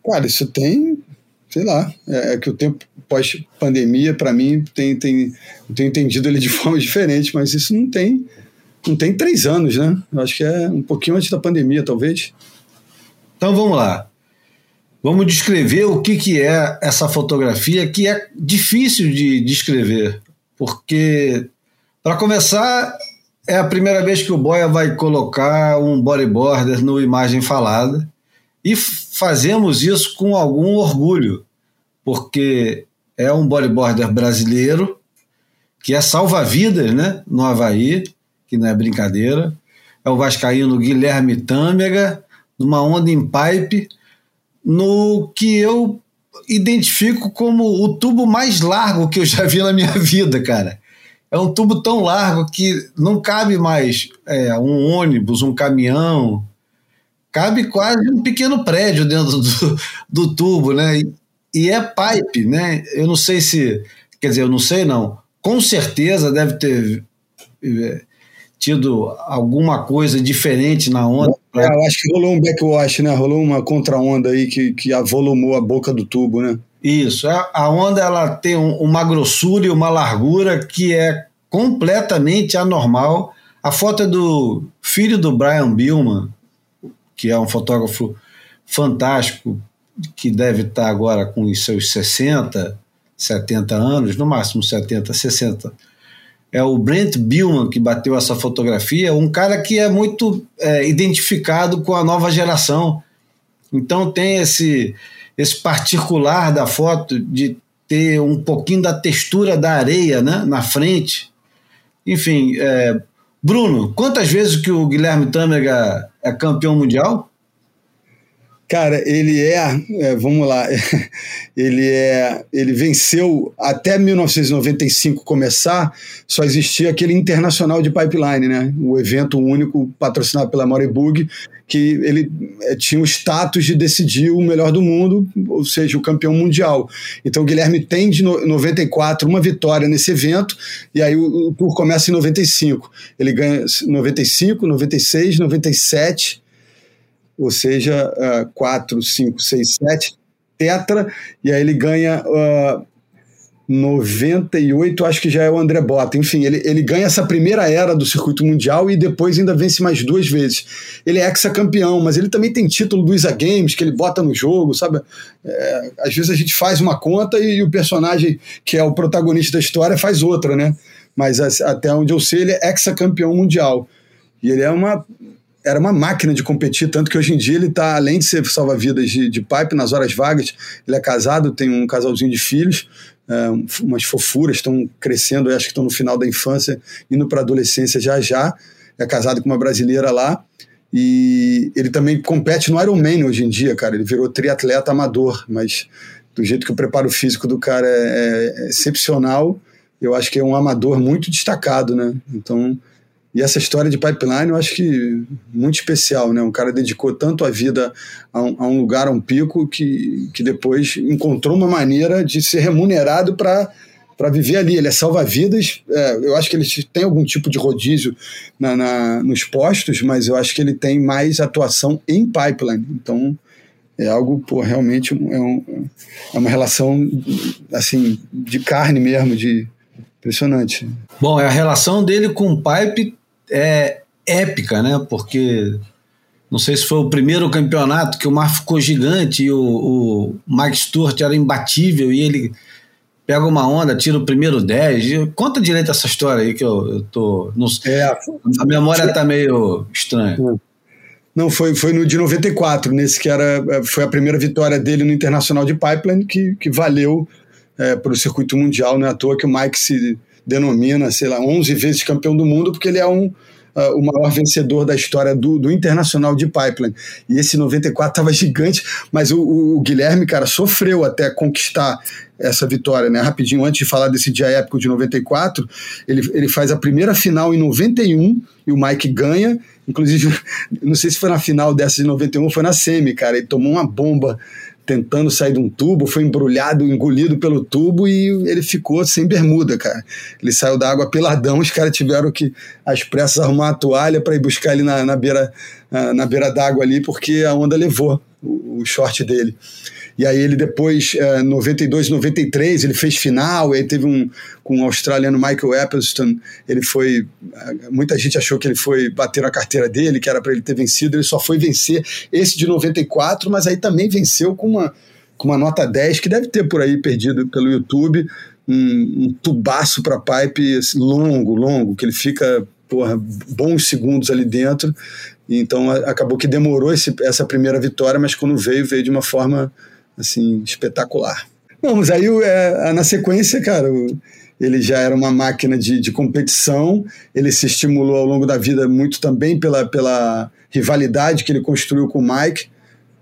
Cara, isso tem, sei lá, é, é que o tempo pós-pandemia, para mim, tem, tem, eu tenho entendido ele de forma diferente, mas isso não tem, não tem três anos, né? Eu acho que é um pouquinho antes da pandemia, talvez. Então vamos lá. Vamos descrever o que, que é essa fotografia, que é difícil de descrever, porque, para começar, é a primeira vez que o Boia vai colocar um bodyboarder no Imagem Falada, e fazemos isso com algum orgulho, porque é um bodyboarder brasileiro, que é salva-vidas né, no Havaí, que não é brincadeira, é o vascaíno Guilherme Tâmega, numa onda em pipe, no que eu identifico como o tubo mais largo que eu já vi na minha vida, cara. É um tubo tão largo que não cabe mais é, um ônibus, um caminhão. Cabe quase um pequeno prédio dentro do, do tubo, né? E, e é pipe, né? Eu não sei se. Quer dizer, eu não sei, não. Com certeza deve ter. tido alguma coisa diferente na onda. É, eu acho que rolou um backwash, né? Rolou uma contra-onda aí que, que avolumou a boca do tubo, né? Isso, a a onda ela tem um- uma grossura e uma largura que é completamente anormal. A foto é do filho do Brian Billman, que é um fotógrafo fantástico, que deve estar agora com os seus 60, 70 anos, no máximo 70, 60. É o Brent Billman que bateu essa fotografia, um cara que é muito é, identificado com a nova geração. Então tem esse, esse particular da foto de ter um pouquinho da textura da areia né, na frente. Enfim, é, Bruno, quantas vezes que o Guilherme Tâmega é campeão mundial? Cara, ele é, é, vamos lá, ele é, ele venceu até 1995 começar, só existia aquele internacional de pipeline, né? O evento único patrocinado pela Morebug, que ele é, tinha o status de decidir o melhor do mundo, ou seja, o campeão mundial. Então o Guilherme tem de no- 94 uma vitória nesse evento, e aí o, o tour começa em 95. Ele ganha 95, 96, 97 ou seja, 4, 5, 6, 7, tetra, e aí ele ganha ah, 98, acho que já é o André Bota. Enfim, ele, ele ganha essa primeira era do circuito mundial e depois ainda vence mais duas vezes. Ele é ex-campeão, mas ele também tem título do Isa Games, que ele bota no jogo, sabe? É, às vezes a gente faz uma conta e, o personagem que é o protagonista da história faz outra, né? Mas as- até onde eu sei, ele é ex-campeão mundial. E ele é uma era uma máquina de competir, tanto que hoje em dia ele está, além de ser salva-vidas de, de pipe nas horas vagas, ele é casado, tem um casalzinho de filhos, é, um- umas fofuras, estão crescendo, acho que estão no final da infância, indo para a adolescência já já. É casado com uma brasileira lá. E ele também compete no Ironman hoje em dia, cara. Ele virou triatleta amador, mas do jeito que o preparo físico do cara é, é excepcional, eu acho que é um amador muito destacado, né? Então, e essa história de pipeline eu acho que muito especial, né? Um cara dedicou tanto a vida a um, a um lugar, a um pico, que, que depois encontrou uma maneira de ser remunerado para para viver ali. Ele é salva-vidas. é, eu acho que ele tem algum tipo de rodízio na, na- nos postos, mas eu acho que ele tem mais atuação em pipeline. Então é algo, pô, realmente é, um- é uma relação assim de carne mesmo, de impressionante. Bom, a relação dele com o Pipe é épica, né? Porque não sei se foi o primeiro campeonato que o mar ficou gigante e o, o Mike Stewart era imbatível e ele pega uma onda, tira o primeiro 10. E Conta direito essa história aí que eu, eu tô. Não, É, a memória tá meio estranha. Não, foi, foi no de 94, nesse que era, eh, foi a primeira vitória dele no Internacional de Pipeline, que, que valeu para o circuito mundial, não é à toa que o Mike se denomina, sei lá, 11 vezes campeão do mundo, porque ele é um, ah, o maior vencedor da história do, do Internacional de Pipeline. E esse 94 estava gigante, mas o, o- o Guilherme, cara, sofreu até conquistar essa vitória, né? Rapidinho, antes de falar desse dia épico de 94, ele, ele faz a primeira final em 91 e o Mike ganha. Inclusive, não sei se foi na final dessa de 91 ou foi na semi, cara. Ele tomou uma bomba tentando sair de um tubo, foi embrulhado, engolido pelo tubo e ele ficou sem bermuda, cara. Ele saiu da água peladão, os caras tiveram que, às pressas, arrumar uma toalha para ir buscar ele na, na beira ah, na beira d'água ali, porque a onda levou o, o short dele. E aí ele depois, eh, 92, 93, ele fez final, e aí teve um com o australiano Michael Appleton, ele foi, ah, muita gente achou que ele foi bater a carteira dele, que era para ele ter vencido, ele só foi vencer esse de 94, mas aí também venceu com uma, com uma nota 10, que deve ter por aí perdido pelo YouTube, um, um tubaço para pipe longo, longo, que ele fica porra, bons segundos ali dentro. Então acabou que demorou esse- essa primeira vitória, mas quando veio, veio de uma forma assim espetacular. Não, mas aí é, na sequência, cara, ele já era uma máquina de, de competição, ele se estimulou ao longo da vida muito também pela, pela rivalidade que ele construiu com o Mike.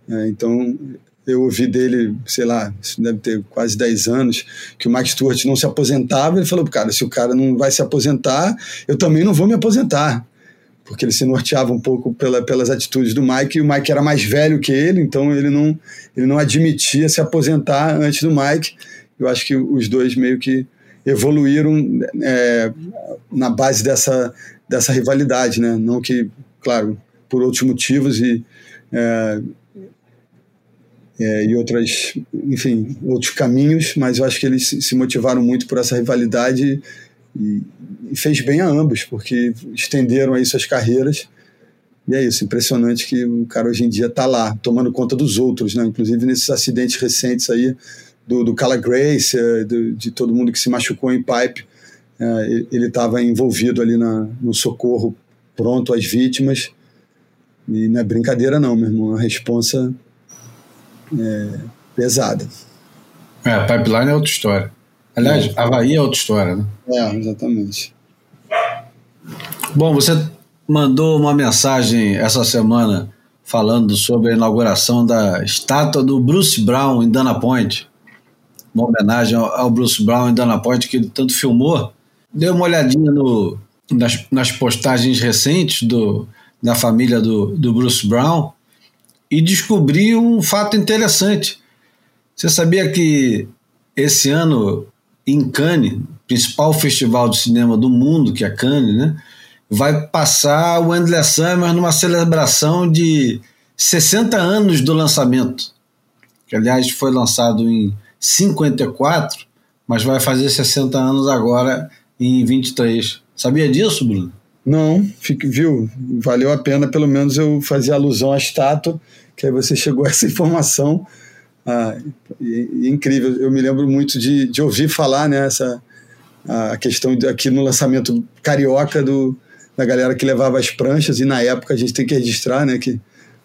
É, então eu ouvi dele, sei lá, deve ter quase 10 anos, que o Mike Stewart não se aposentava. Ele falou, cara, se o cara não vai se aposentar, eu também não vou me aposentar. Porque ele se norteava um pouco pela, pelas atitudes do Mike, e o Mike era mais velho que ele, então ele não, ele não admitia se aposentar antes do Mike. Eu acho que os dois meio que evoluíram é, na base dessa, dessa rivalidade, né? Não que, claro, por outros motivos e é, é, e outras, enfim, outros caminhos, mas eu acho que eles se motivaram muito por essa rivalidade e, e fez bem a ambos, porque estenderam aí suas carreiras. E é isso, impressionante que o cara hoje em dia está lá, tomando conta dos outros, né? Inclusive nesses acidentes recentes aí do, do Cala Grace, é, do, de todo mundo que se machucou em pipe, é, ele estava envolvido ali na, no socorro pronto às vítimas. E não é brincadeira não, meu irmão, a responsa é, pesada. É, pipeline é outra história. Aliás, Havaí é outra história, né? É, exatamente. Bom, você mandou uma mensagem essa semana falando sobre a inauguração da estátua do Bruce Brown em Dana Point. Uma homenagem ao Bruce Brown em Dana Point, que ele tanto filmou. Deu uma olhadinha no, nas, nas postagens recentes do, da família do, do Bruce Brown e descobri um fato interessante. Você sabia que esse ano, em Cannes, principal festival de cinema do mundo, que é Cannes, né, vai passar o Endless Summer numa celebração de 60 anos do lançamento, que aliás foi lançado em 54, mas vai fazer 60 anos agora em 23. Sabia disso, Bruno? Não, viu? Valeu a pena, pelo menos eu fazer alusão à estátua, que aí você chegou a essa informação. Ah, e incrível, eu me lembro muito de, de ouvir falar né, a questão aqui no lançamento carioca do, da galera que levava as pranchas, e na época a gente tem que registrar né, que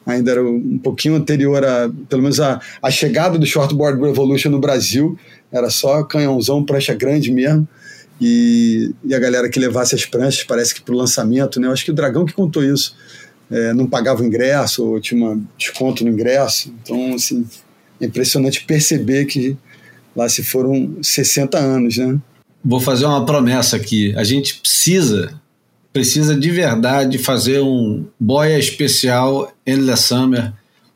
ainda era um pouquinho anterior a, pelo menos a, a chegada do Shortboard Revolution no Brasil, era só canhãozão, prancha grande mesmo e, e a galera que levasse as pranchas, parece que para o lançamento, né? Eu acho que o Dragão que contou isso. É, não pagava o ingresso, ou tinha um desconto no ingresso. Então, assim, é impressionante perceber que lá se foram 60 anos, né? Vou fazer uma promessa aqui. A gente precisa, precisa de verdade fazer um boia especial Endless Summer,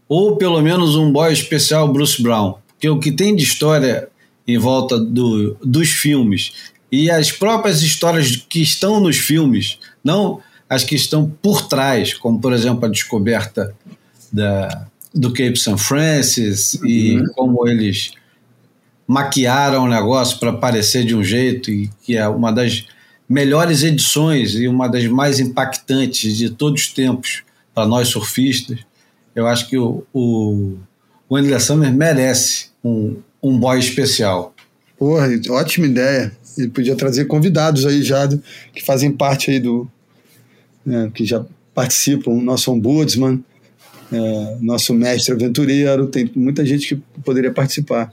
ou pelo menos um boia especial Bruce Brown. Porque o que tem de história em volta do, dos filmes e as próprias histórias que estão nos filmes, não as que estão por trás, como por exemplo a descoberta da, do Cape St. Francis uhum. e como eles maquiaram o negócio para parecer de um jeito e que é uma das melhores edições e uma das mais impactantes de todos os tempos para nós surfistas. Eu acho que o, o, o Endless Summer merece um, um boy especial. Porra, ótima ideia. Ele podia trazer convidados aí já que fazem parte aí do. Né, que já participam, nosso ombudsman, é, nosso mestre aventureiro, tem muita gente que poderia participar.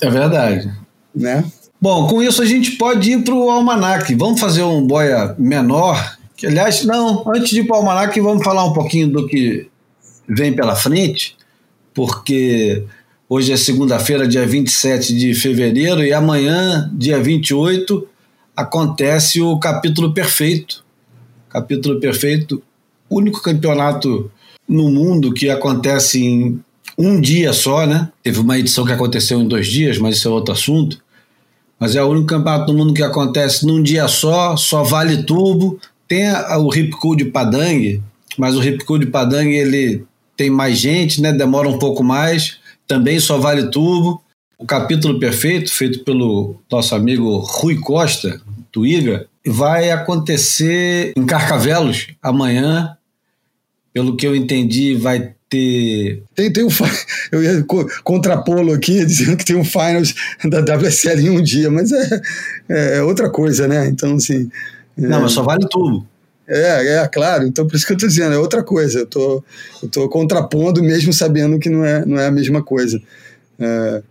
É verdade. Né? Bom, com isso a gente pode ir para o almanac. Vamos fazer um boia menor. Que, aliás, não, antes de ir para o almanac, vamos falar um pouquinho do que vem pela frente, porque Hoje é segunda-feira, dia 27 de fevereiro, e amanhã, dia 28, acontece o capítulo perfeito. Capítulo perfeito, único campeonato no mundo que acontece em um dia só, né? Teve uma edição que aconteceu em dois dias, mas isso é outro assunto. Mas é o único campeonato no mundo que acontece num dia só, só vale tubo. Tem a, o Hip Cool de Padang, mas o Hip Cool de Padang ele tem mais gente, né? Demora um pouco mais também só vale tubo. O capítulo perfeito, feito pelo nosso amigo Rui Costa, do IGA, vai acontecer em Carcavelos amanhã. Pelo que eu entendi, vai ter. Tem, tem um. Eu ia contrapô-lo aqui, dizendo que tem um finals da WSL em um dia, mas é, é outra coisa, né? Então, assim. É... Não, mas só vale tudo. É, é, claro. Então, por isso que eu estou dizendo, é outra coisa. Eu tô, eu tô contrapondo mesmo sabendo que não é, não é a mesma coisa. É, é,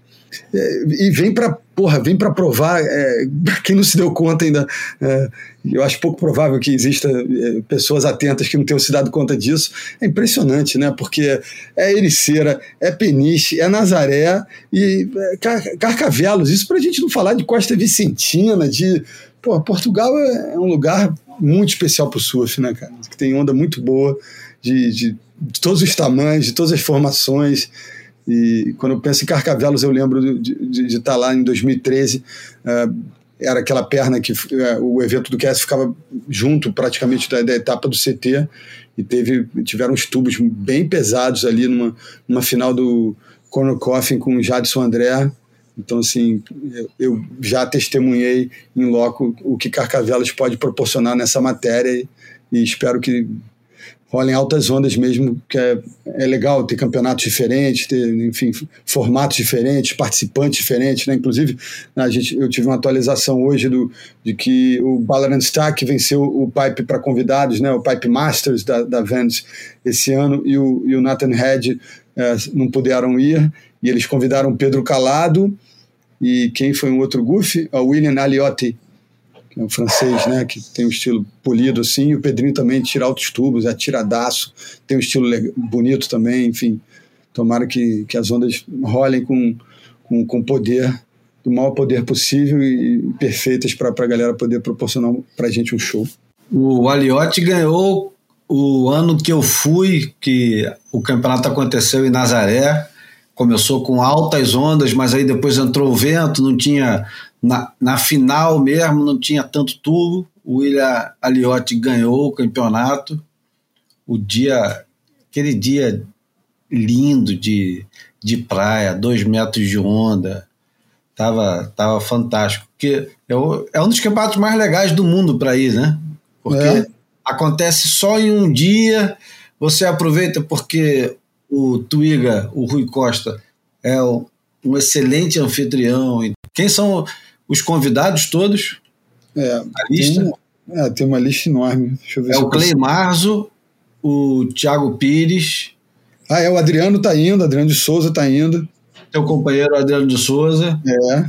e vem para porra, vem para provar, é, quem não se deu conta ainda, é, eu acho pouco provável que exista é, pessoas atentas que não tenham se dado conta disso. É impressionante, né? Porque é Ericeira, é Peniche, é Nazaré e é, Car Carcavelos. Isso para a gente não falar de Costa Vicentina, de Portugal é, é um lugar muito especial para o surf, né, cara? Que tem onda muito boa, de, de, de, todos os tamanhos, de todas as formações. E quando eu penso em Carcavelos, eu lembro de, estar tá lá em 2013, uh, era aquela perna que é, o evento do QS ficava junto praticamente da, da etapa do CT e teve, tiveram uns tubos bem pesados ali numa, numa final do Conor Coffin com o Jadson André. Então, assim, eu, já testemunhei em loco o que Carcavelos pode proporcionar nessa matéria e espero que rolem altas ondas mesmo, que é, é legal ter campeonatos diferentes, ter, enfim, formatos diferentes, participantes diferentes, né? Inclusive, a gente, eu tive uma atualização hoje do, de que o Balaran Stack venceu o Pipe para convidados, né? O Pipe Masters da, da Vans esse ano e o, e o Nathan Head é, não puderam ir e eles convidaram Pedro Calado e quem foi um outro goof? O William Aliotti, que é um francês, né, que tem um estilo polido assim, e o Pedrinho também tira altos tubos, é tiradaço, tem um estilo bonito também, enfim. Tomara que, que as ondas rolem com, com, com poder, do maior poder possível e perfeitas para a galera poder proporcionar para a gente um show. O Aliotti ganhou o ano que eu fui, que o campeonato aconteceu em Nazaré, começou com altas ondas, mas aí depois entrou o vento, não tinha na, na final mesmo, não tinha tanto tubo. O William Aliotti ganhou o campeonato. O dia, aquele dia lindo de, de praia, dois metros de onda, tava, tava fantástico. Porque é, o, é um dos campeonatos mais legais do mundo para ir, né? Porque É. acontece só em um dia, você aproveita porque o Twiga, o Rui Costa, é um excelente anfitrião. Quem são os convidados todos? É, A lista? Tem, é, tem uma lista enorme. Deixa eu ver É o Clay Marzo, o Thiago Pires, Ah, é, o Adriano tá indo, Adriano de Souza tá indo. teu companheiro Adriano de Souza. É.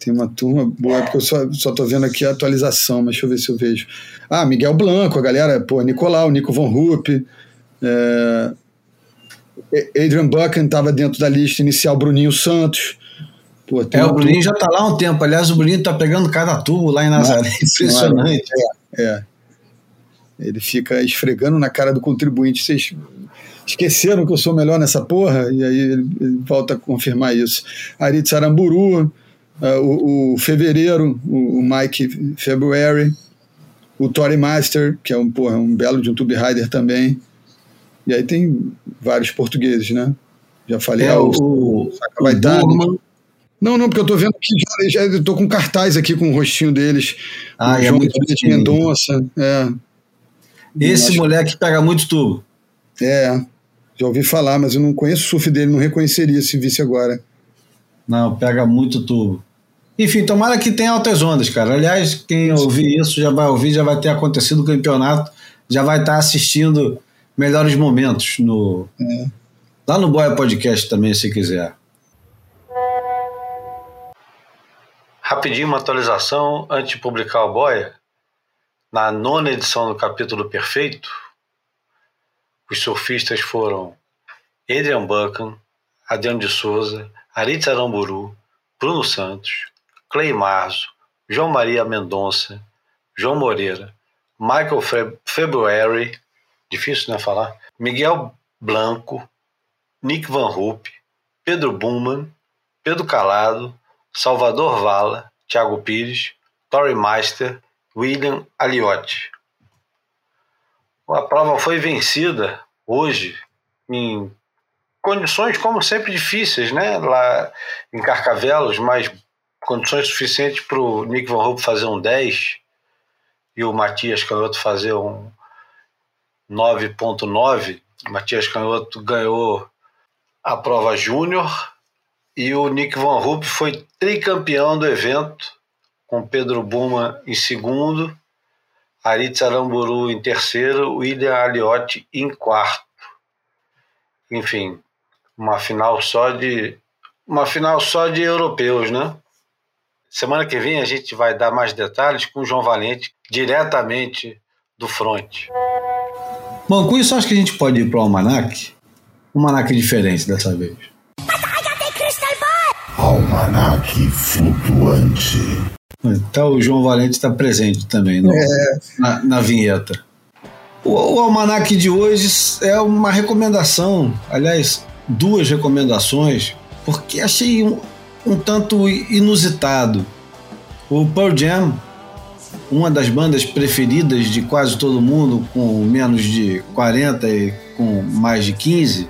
Tem uma turma boa, porque eu só, só tô vendo aqui a atualização, mas deixa eu ver se eu vejo. Ah, Miguel Blanco, a galera, pô, Nicolau, Nico Von Rupp, é, Adrian Buchan estava dentro da lista inicial, Bruninho Santos. Pô, É, o Bruninho já tá lá há um tempo. Aliás, o Bruninho tá pegando cada tubo lá em Nazaré. Impressionante. É. Ele fica esfregando na cara do contribuinte. Vocês esqueceram que eu sou melhor nessa porra? E aí ele, ele volta a confirmar isso. Aritz Aramburu, ah, o, o Fevereiro, o, o Mike February, o Tory Master, que é um, porra, um belo de um tube rider também. E aí tem vários portugueses, né? Já falei, É, ah, o, o, Saka. Não, não, porque eu tô vendo aqui, já, já tô com cartaz aqui com o rostinho deles. Ah, o é João muito pequenininho. Mendonça, é. Esse moleque pega muito tubo. É, já ouvi falar, mas eu não conheço o surf dele, não reconheceria se visse agora. Não, pega muito tubo. Enfim, tomara que tenha altas ondas, cara. Aliás, quem ouvir isso já vai ouvir, já vai ter acontecido o campeonato, já vai estar assistindo melhores momentos no lá no Boia Podcast também, se quiser. Rapidinho uma atualização antes de publicar o Boia. Na nona edição do capítulo Perfeito, os surfistas foram Adrian Buchan, Adriano de Souza, Aritz Aramburu, Bruno Santos, Clay Marzo, João Maria Mendonça, João Moreira, Michael Fe- February, difícil né falar, Miguel Blanco, Nick Van Rupp, Pedro Buman, Pedro Calado, Salvador Vala, Thiago Pires, Tory Meister, William Aliotti. A prova foi vencida hoje em condições, como sempre, difíceis, né? Lá em Carcavelos, mas condições suficientes para o Nick Van Hoop fazer um 10 e o Matias Canhoto fazer um 9.9. O Matias Canhoto ganhou a prova júnior e o Nick Van Hoop foi tricampeão do evento, com Pedro Buma em segundo, Aritz Aramburu em terceiro, William Aliotti em quarto. Enfim, uma final só de uma final só de europeus, né? Semana que vem a gente vai dar mais detalhes com o João Valente diretamente do front. Bom, com isso acho que a gente pode ir para o Almanac. Um almanac diferente dessa vez. Almanac flutuante. Então o João Valente está presente também no- na, na vinheta. O, o almanac de hoje é uma recomendação, aliás, duas recomendações, porque achei um, um tanto inusitado. O Pearl Jam, uma das bandas preferidas de quase todo mundo, com menos de 40 e com mais de 15,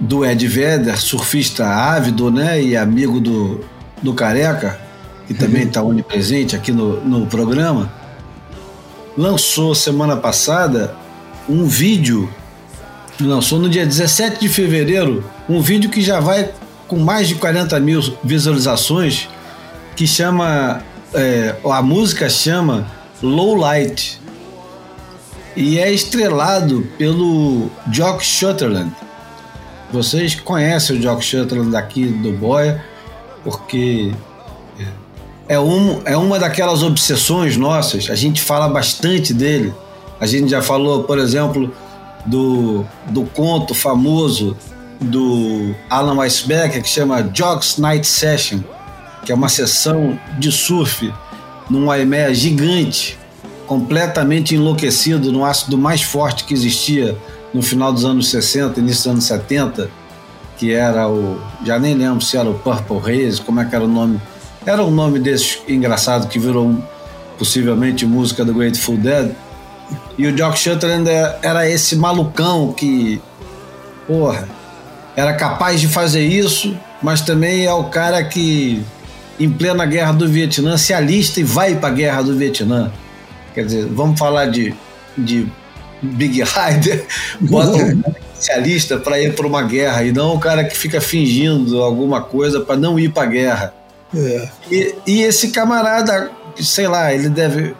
do Ed Vedder, surfista ávido né, e amigo do, do Careca, que também está onipresente aqui no, no programa, lançou semana passada um vídeo, lançou no dia 17 de fevereiro, um vídeo que já vai com mais de 40 mil visualizações, que chama, é, a música chama Low Light, e é estrelado pelo Jock Shutterland. Vocês conhecem o Jock Shutterland daqui do Boia, porque é, um, é uma daquelas obsessões nossas. A gente fala bastante dele. A gente já falou, por exemplo, do, do conto famoso do Alan Weisbecker que chama Jock's Night Session, que é uma sessão de surf num Waimea gigante, completamente enlouquecido no ácido mais forte que existia no final dos anos 60, início dos anos 70, que era o. Já nem lembro se era o Purple Haze, como é que era o nome. Era um nome desse engraçado que virou possivelmente música do Grateful Dead. E o Jock Shutterland era esse malucão que, porra, era capaz de fazer isso, mas também é o cara que, em plena guerra do Vietnã, se alista e vai para a guerra do Vietnã. Quer dizer, vamos falar de, de Big Rider, bota um especialista para ir para uma guerra e não o cara que fica fingindo alguma coisa para não ir para a guerra. É. E, e esse camarada, sei lá, ele deve.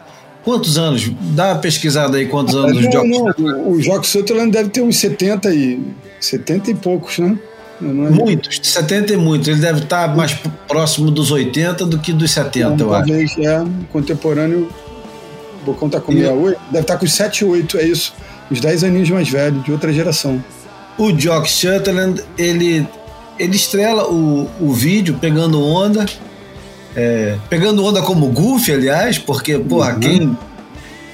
Quantos anos? Dá uma pesquisada aí quantos anos o Não, Jock não, o Jock Sutherland deve ter uns 70 e, 70 e poucos, né? Não é- Muitos, 70 e muitos. Ele deve estar mais p- próximo dos 80 do que dos 70, eu acho. Talvez, é, contemporâneo, o Bocão tá com E- 68, deve estar com 7, 8, é isso. Os 10 aninhos mais velhos, de outra geração. O Jock Shutterland, ele, ele estrela o, o vídeo pegando onda, é, pegando onda como Goofy, aliás, porque, porra, quem,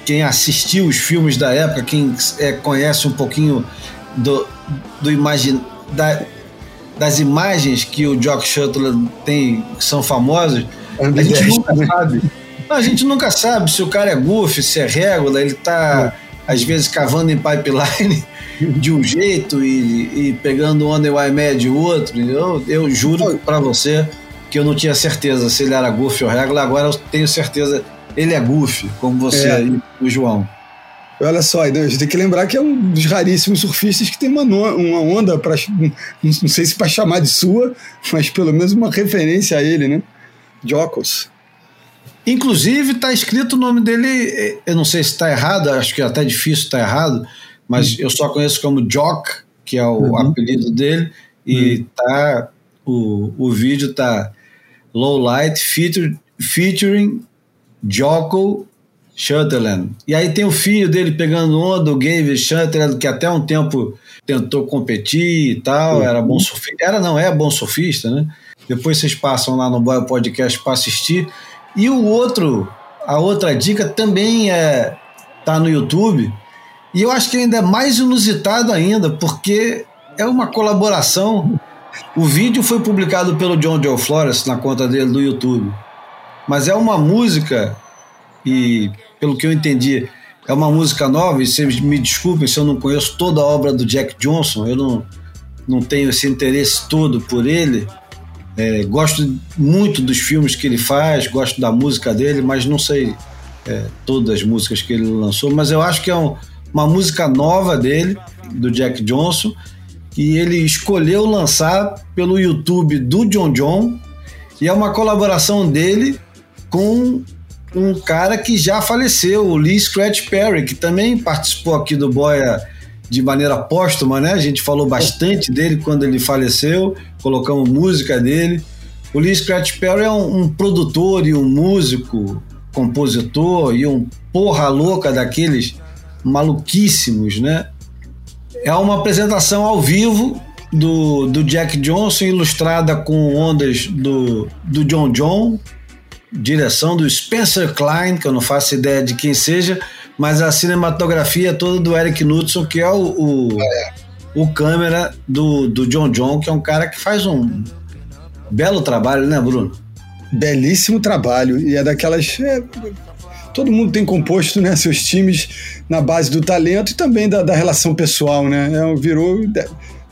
quem assistiu os filmes da época, quem é, conhece um pouquinho do, do imagin, da, das imagens que o Jock Shutterland tem, que são famosas, a gente nunca sabe. Não, a gente nunca sabe se o cara é goofy, se é regular, ele tá às vezes cavando em pipeline de um jeito e, e pegando onda em Waimea de outro. Eu, eu juro pra você que eu não tinha certeza se ele era goofy ou regular, agora eu tenho certeza ele é goofy, como você É. aí, o João. Olha só, a gente tem que lembrar que é um dos raríssimos surfistas que tem uma, uma onda, pra, não sei se para chamar de sua, mas pelo menos uma referência a ele, né? Jocos. Inclusive, tá escrito o nome dele, eh, eu não sei se está errado, acho que é até difícil estar errado, mas eu só conheço como Jock, que é o apelido dele, e tá o, o vídeo tá Low Light feature, featuring Jocko Shutterland. E aí tem o filho dele pegando onda, o Gave Shutterland, que até um tempo tentou competir e tal, era bom surfista. Era, não, é bom surfista, né? Depois vocês passam lá no Boy Podcast para assistir. E o outro, a outra dica também é tá no YouTube. E eu acho que ainda é mais inusitado ainda, porque é uma colaboração. O vídeo foi publicado pelo John Joe Flores na conta dele do YouTube. Mas é uma música, e pelo que eu entendi, é uma música nova, e vocês me desculpem se eu não conheço toda a obra do Jack Johnson, eu não, não tenho esse interesse todo por ele. É, gosto muito dos filmes que ele faz, gosto da música dele, mas não sei é, todas as músicas que ele lançou. Mas eu acho que é um- uma música nova dele, do Jack Johnson, e ele escolheu lançar pelo YouTube do John John, e é uma colaboração dele com um cara que já faleceu, o Lee Scratch Perry, que também participou aqui do Boia de maneira póstuma, né? A gente falou bastante dele quando ele faleceu, colocamos música dele. O Lee Scratch Perry é um, um produtor e um músico, compositor e um porra louca daqueles maluquíssimos, né? É uma apresentação ao vivo do, do Jack Johnson, ilustrada com ondas do, do John John, direção do Spencer Klein, que eu não faço ideia de quem seja, mas a cinematografia é toda do Eric Knudson, que é o, o, o câmera do, do John John, que é um cara que faz um belo trabalho, né, Bruno? belíssimo trabalho e é daquelas. é, todo mundo tem composto né, seus times na base do talento e também da, da relação pessoal, né? É, virou.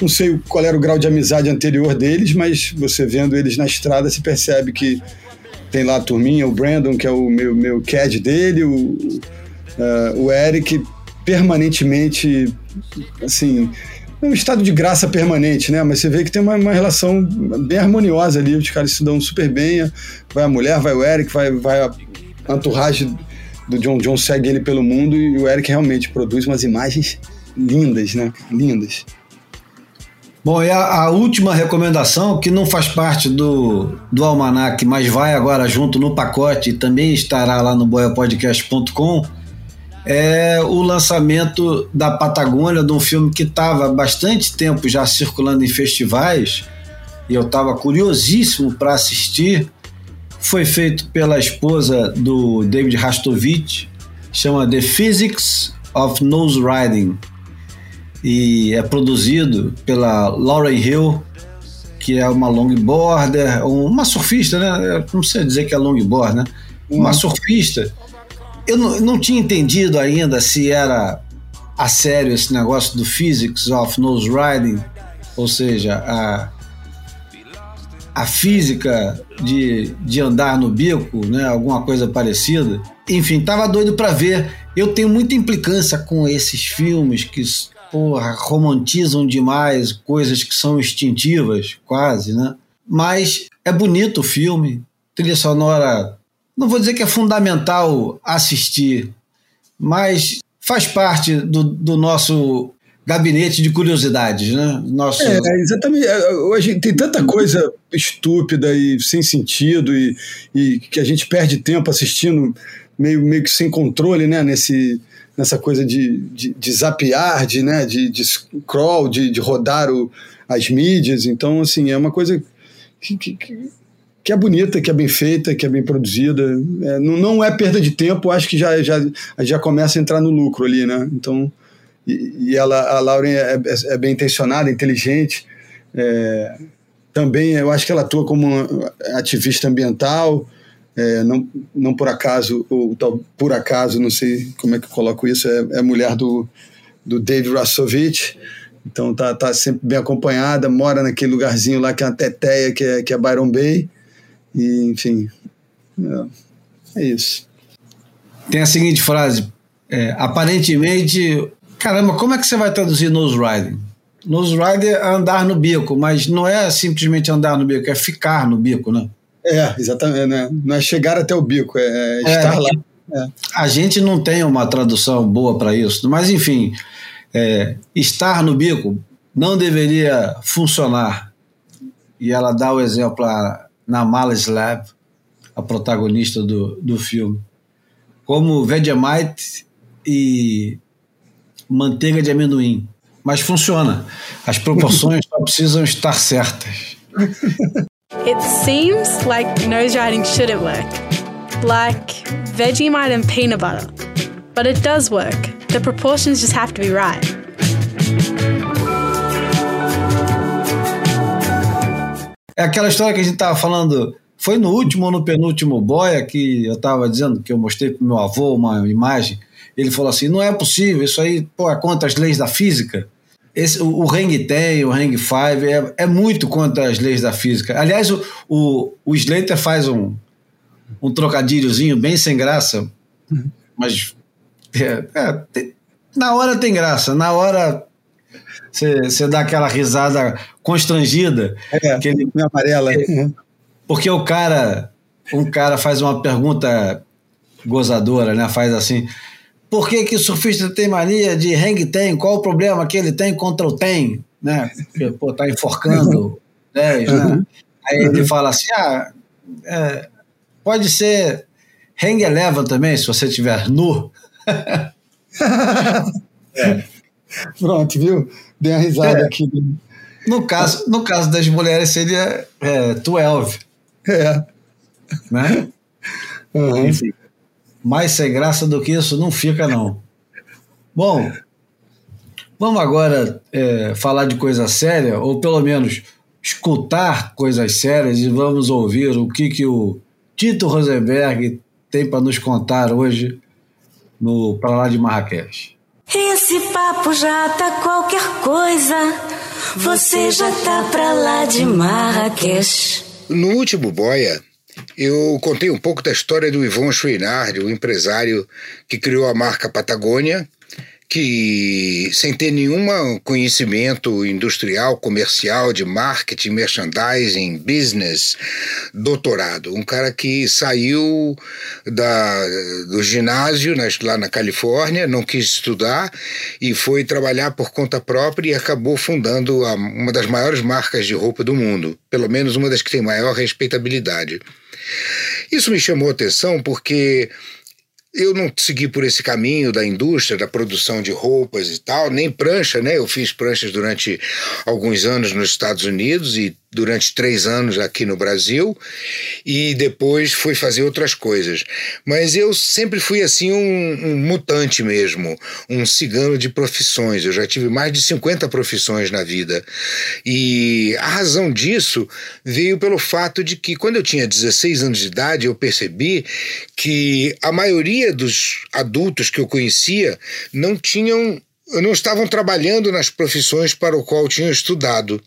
Não sei qual era o grau de amizade anterior deles, mas você vendo eles na estrada, se percebe que tem lá a turminha, o Brandon, que é o meu, meu CAD dele, o, ah, o Eric, permanentemente, assim, um estado de graça permanente, né? Mas você vê que tem uma, uma relação bem harmoniosa ali, os caras se dão super bem, vai a mulher, vai o Eric, vai, vai a entourage do John John segue ele pelo mundo e o Eric realmente produz umas imagens lindas, né? Lindas. Bom, e a, a última recomendação, que não faz parte do, do almanac, mas vai agora junto no pacote e também estará lá no boiapodcast.com, é o lançamento da Patagônia de um filme que estava há bastante tempo já circulando em festivais e eu estava curiosíssimo para assistir. Foi feito pela esposa do David Rastovich, chama The Physics of Nose Riding e é produzido pela Lauren Hill, que é uma longboarder, uma surfista, né? Não sei dizer que é longboard, né? Uma surfista. Eu não, não tinha entendido ainda se era a sério esse negócio do Physics of Nose Riding, ou seja, a, a física de, de andar no bico, né? Alguma coisa parecida. Enfim, tava doido para ver. Eu tenho muita implicância com esses filmes que porra, romantizam demais coisas que são instintivas, quase, né? Mas é bonito o filme, trilha sonora. Não vou dizer que é fundamental assistir, mas faz parte do, do nosso gabinete de curiosidades, né? Nosso... É, exatamente. É, Hoje tem tanta coisa estúpida e sem sentido e, e que a gente perde tempo assistindo meio, meio que sem controle, né? Nesse, nessa coisa de, de, de zapear, de, né? de, de scroll, de, de rodar o, as mídias. Então, assim, é uma coisa que, que- que é bonita, que é bem feita, que é bem produzida. É, não, não é perda de tempo, acho que já, já, já começa a entrar no lucro ali, né? Então, e, e ela, a Lauren é, é- é bem intencionada, inteligente. É, também eu acho que ela atua como ativista ambiental. é, não, não por acaso, ou tal, por acaso, não sei como é que eu coloco isso, é, é mulher do, do David Rassovich. Então tá, tá sempre bem acompanhada, mora naquele lugarzinho lá que é uma teteia, que é, que é Byron Bay. E, enfim, é, é isso. Tem a seguinte frase: é, aparentemente, caramba, como é que você vai traduzir nose riding? Nose riding é andar no bico, mas não é simplesmente andar no bico, é ficar no bico, né? É, exatamente, né? Não é chegar até o bico, é, É, estar lá. A gente não tem uma tradução boa para isso, mas enfim, é, estar no bico não deveria funcionar. E ela dá o exemplo a, na Mala Slab, a protagonista do, do filme, como Vegemite e manteiga de amendoim. Mas funciona. As proporções só precisam estar certas. It seems like nose riding shouldn't work. Like Vegemite and peanut butter. But it does work. The proportions just have to be right. É aquela história que a gente tava falando. Foi no último ou no penúltimo boia que eu tava dizendo que eu mostrei pro meu avô uma imagem. Ele falou assim: não é possível, isso aí pô, é contra as leis da física. Esse, o, o Hang 10, o Hang 5 é, é muito contra as leis da física. Aliás, o, o, o Slater faz um, um trocadilhozinho bem sem graça, mas é, é, tem- na hora tem graça, na hora você dá aquela risada constrangida. É, que ele- minha amarela. Uhum. porque o cara, um cara faz uma pergunta gozadora, né? Faz assim: por que, que o surfista tem mania de hang ten? Qual o problema que ele tem contra o ten? Né? Porque, pô, tá enforcando 10, né? Aí ele fala assim: ah, é, pode ser hang eleven também, se você tiver nu. Pronto, viu? Dei uma risada É. aqui. No caso, no caso das mulheres seria é, 12, É. né? Uhum. Enfim, mais sem graça do que isso não fica, não. Bom, vamos agora é, falar de coisa séria, ou pelo menos escutar coisas sérias e vamos ouvir o que, que o Tito Rosenberg tem para nos contar hoje no Para Lá de Marrakech. Esse papo já tá qualquer coisa. Você já tá pra lá de Marrakech. No último Boia, eu contei um pouco da história do Yvon Chouinard, o empresário que criou a marca Patagônia, que sem ter nenhum conhecimento industrial, comercial, de marketing, merchandising, business, doutorado. Um cara que saiu da, do ginásio nas, lá na Califórnia, não quis estudar e foi trabalhar por conta própria e acabou fundando a, uma das maiores marcas de roupa do mundo, pelo menos uma das que tem maior respeitabilidade. Isso me chamou atenção porque eu não segui por esse caminho da indústria, da produção de roupas e tal, nem prancha, né? Eu fiz pranchas durante alguns anos nos Estados Unidos e durante três anos aqui no Brasil e depois fui fazer outras coisas. Mas eu sempre fui assim um, um, mutante mesmo, um cigano de profissões. Eu já tive mais de 50 profissões na vida. E a razão disso veio pelo fato de que quando eu tinha 16 anos de idade eu percebi que a maioria dos adultos que eu conhecia não tinham não estavam trabalhando nas profissões para o qual tinham estudado.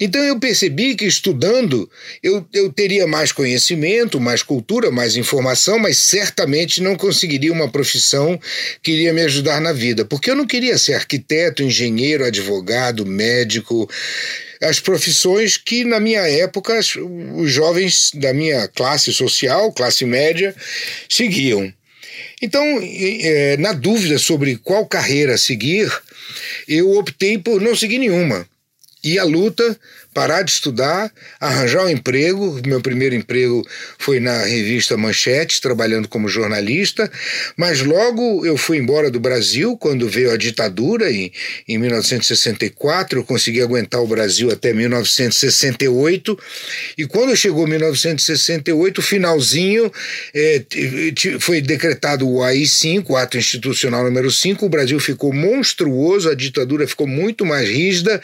Então eu percebi que estudando eu, eu teria mais conhecimento, mais cultura, mais informação, mas certamente não conseguiria uma profissão que iria me ajudar na vida, porque eu não queria ser arquiteto, engenheiro, advogado, médico as profissões que, na minha época, os jovens da minha classe social, classe média, seguiam. Então, é, na dúvida sobre qual carreira seguir, eu optei por não seguir nenhuma. E a luta parar de estudar, arranjar um emprego. Meu primeiro emprego foi na revista Manchete, trabalhando como jornalista, mas logo eu fui embora do Brasil quando veio a ditadura em, em 1964. Eu consegui aguentar o Brasil até 1968, e quando chegou 1968, finalzinho, é, foi decretado o AI-5, o Ato Institucional número 5. O Brasil ficou monstruoso, a ditadura ficou muito mais rígida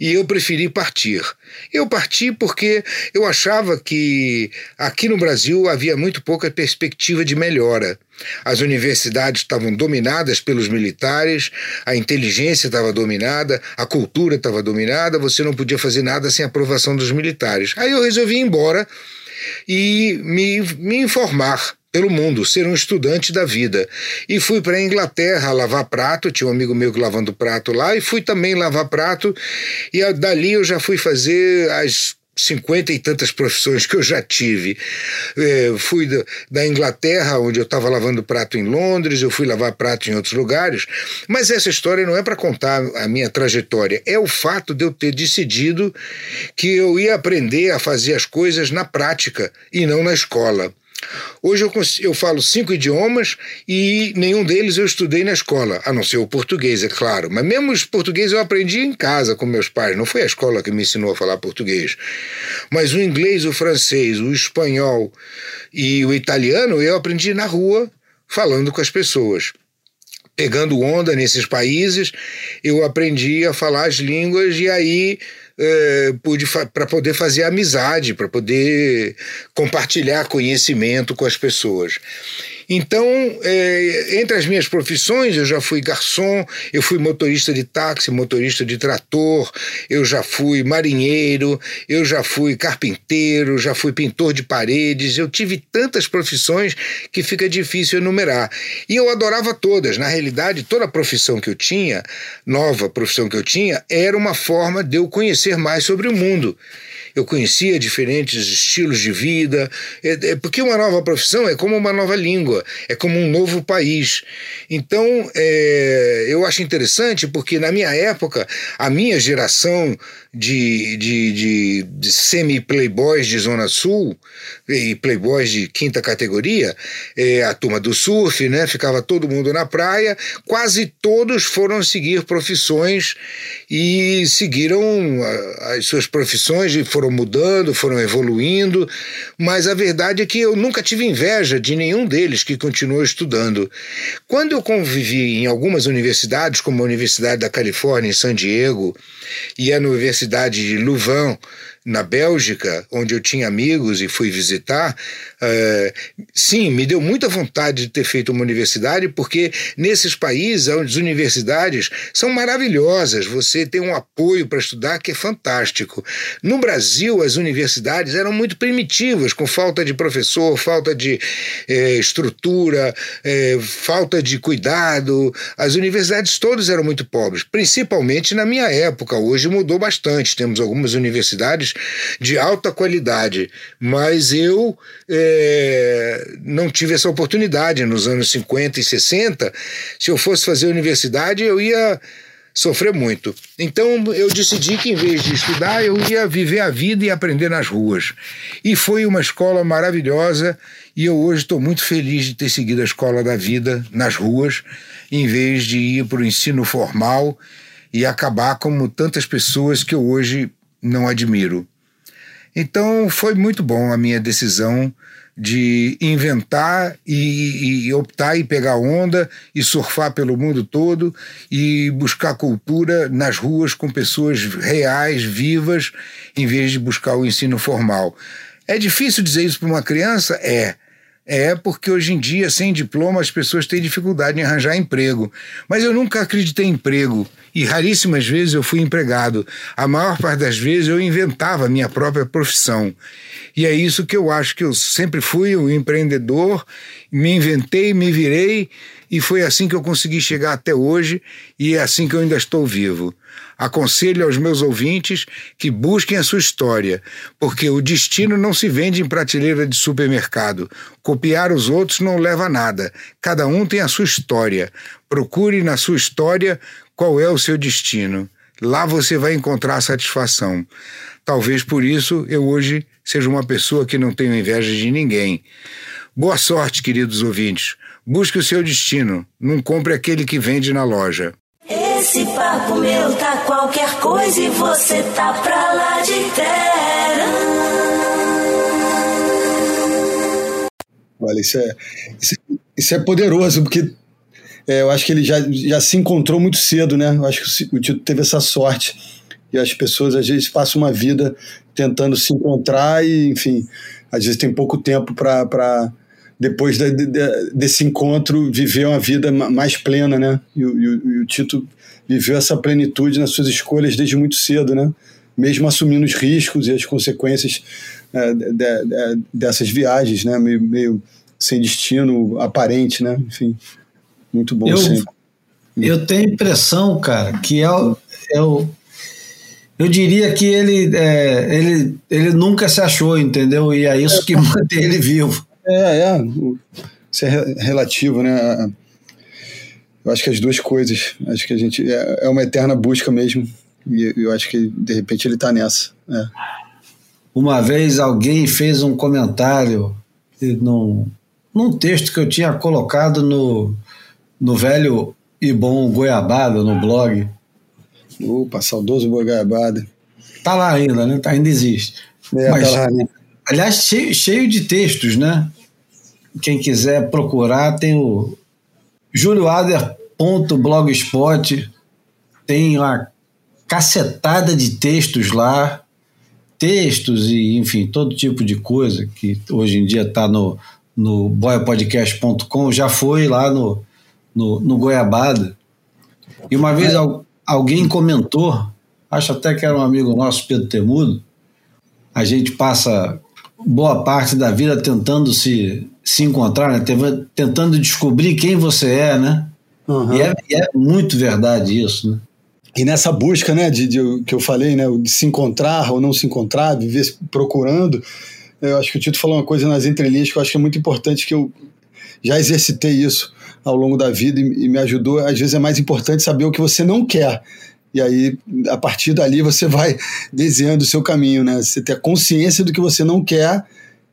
e eu preferi partir. Eu parti porque eu achava que aqui no Brasil havia muito pouca perspectiva de melhora. As universidades estavam dominadas pelos militares, a inteligência estava dominada, a cultura estava dominada, você não podia fazer nada sem aprovação dos militares. Aí eu resolvi ir embora e me, me informar pelo mundo, ser um estudante da vida. E fui para a Inglaterra lavar prato, tinha um amigo meu que lavando prato lá, e fui também lavar prato, e dali eu já fui fazer as cinquenta e tantas profissões que eu já tive. É, fui da, Inglaterra, onde eu estava lavando prato em Londres, eu fui lavar prato em outros lugares, mas essa história não é para contar a minha trajetória, é o fato de eu ter decidido que eu ia aprender a fazer as coisas na prática e não na escola. Hoje eu, eu falo cinco idiomas e nenhum deles eu estudei na escola, a não ser o português, é claro. Mas mesmo os português eu aprendi em casa com meus pais, não foi a escola que me ensinou a falar português. Mas o inglês, o francês, o espanhol e o italiano eu aprendi na rua, falando com as pessoas pegando onda nesses países, eu aprendi a falar as línguas e aí é, para poder fazer amizade, para poder compartilhar conhecimento com as pessoas. Então, é, entre as minhas profissões, eu já fui garçom, eu fui motorista de táxi, motorista de trator, eu já fui marinheiro, eu já fui carpinteiro, já fui pintor de paredes. Eu tive tantas profissões que fica difícil enumerar. E eu adorava todas. Na realidade, toda profissão que eu tinha, nova profissão que eu tinha, era uma forma de eu conhecer mais sobre o mundo eu conhecia diferentes estilos de vida, é, é, porque uma nova profissão é como uma nova língua, é como um novo país. Então, é, eu acho interessante porque na minha época, a minha geração de, de, de, de semi-playboys de Zona Sul e playboys de quinta categoria, é, a turma do surf, né? Ficava todo mundo na praia, quase todos foram seguir profissões e seguiram as suas profissões e foram mudando, foram evoluindo, mas a verdade é que eu nunca tive inveja de nenhum deles que continuou estudando. Quando eu convivi em algumas universidades, como a Universidade da Califórnia em San Diego e a Universidade de Louvain na Bélgica, onde eu tinha amigos e fui visitar, é, sim, me deu muita vontade de ter feito uma universidade, porque nesses países, as universidades são maravilhosas, você tem um apoio para estudar que é fantástico. No Brasil, as universidades eram muito primitivas, com falta de professor, falta de é, estrutura, é, falta de cuidado. As universidades todas eram muito pobres, principalmente na minha época. Hoje mudou bastante, temos algumas universidades de alta qualidade, mas eu é, não tive essa oportunidade nos anos 50 e 60. Se eu fosse fazer universidade, eu ia sofrer muito. Então eu decidi que em vez de estudar, eu ia viver a vida e aprender nas ruas. E foi uma escola maravilhosa e eu hoje estou muito feliz de ter seguido a escola da vida nas ruas, em vez de ir para o ensino formal e acabar como tantas pessoas que eu hoje não admiro. Então foi muito bom a minha decisão de inventar e, e, optar e pegar onda e surfar pelo mundo todo e buscar cultura nas ruas com pessoas reais, vivas, em vez de buscar o ensino formal. É difícil dizer isso para uma criança? É. É porque hoje em dia, sem diploma, as pessoas têm dificuldade em arranjar emprego. Mas eu nunca acreditei em emprego e raríssimas vezes eu fui empregado. A maior parte das vezes eu inventava a minha própria profissão. E é isso que eu acho que eu sempre fui um empreendedor, me inventei, me virei e foi assim que eu consegui chegar até hoje e é assim que eu ainda estou vivo. Aconselho aos meus ouvintes que busquem a sua história, porque o destino não se vende em prateleira de supermercado. Copiar os outros não leva a nada. Cada um tem a sua história. Procure na sua história qual é o seu destino. Lá você vai encontrar satisfação. Talvez por isso eu hoje seja uma pessoa que não tenho inveja de ninguém. Boa sorte, queridos ouvintes. Busque o seu destino. Não compre aquele que vende na loja. Esse papo meu tá qualquer coisa e você tá pra lá de terra. Olha, isso é, isso, isso é poderoso, porque é, eu acho que ele já, já se encontrou muito cedo, né? Eu acho que o Tito teve essa sorte. E as pessoas, às vezes, passam uma vida tentando se encontrar e, enfim, às vezes tem pouco tempo para depois de, de, desse encontro, viver uma vida mais plena, né? E, e, e, o Tito viveu essa plenitude nas suas escolhas desde muito cedo, né? Mesmo assumindo os riscos e as consequências é, de, dessas viagens, né? Meio, meio, sem destino aparente, né? Enfim, muito bom eu, sempre. Eu tenho a impressão, cara, que é o, é o eu diria que ele, é, ele, ele nunca se achou, entendeu? E é isso que mantém ele vivo. É, é. Isso é relativo, né? Eu acho que as duas coisas. Acho que a gente. É, é uma eterna busca mesmo. E eu acho que, de repente, ele está nessa. É. Uma vez alguém fez um comentário num, num texto que eu tinha colocado no, no velho e bom Goiabada, no blog. Opa, saudoso Goiabada. Tá lá ainda, né? Tá, ainda existe. É, Mas, tá lá, né? Aliás, cheio, cheio de textos, né? Quem quiser procurar, tem o julioader.blogspot, tem uma cacetada de textos lá, textos e, enfim, todo tipo de coisa que hoje em dia está no, no boiapodcast.com, já foi lá no, no, no Goiabada. E uma vez alguém comentou, acho até que era um amigo nosso, Pedro Temudo, a gente passa boa parte da vida tentando se, se encontrar, né? tentando descobrir quem você é, né? Uhum. E, é, e, é, muito verdade isso, né? E nessa busca, né, de, de, que eu falei, né, de se encontrar ou não se encontrar, viver procurando, eu acho que o Tito falou uma coisa nas entrelinhas que eu acho que é muito importante, que eu já exercitei isso ao longo da vida e, e me ajudou. Às vezes é mais importante saber o que você não quer. E aí, a partir dali, você vai desenhando o seu caminho, né? Você ter consciência do que você não quer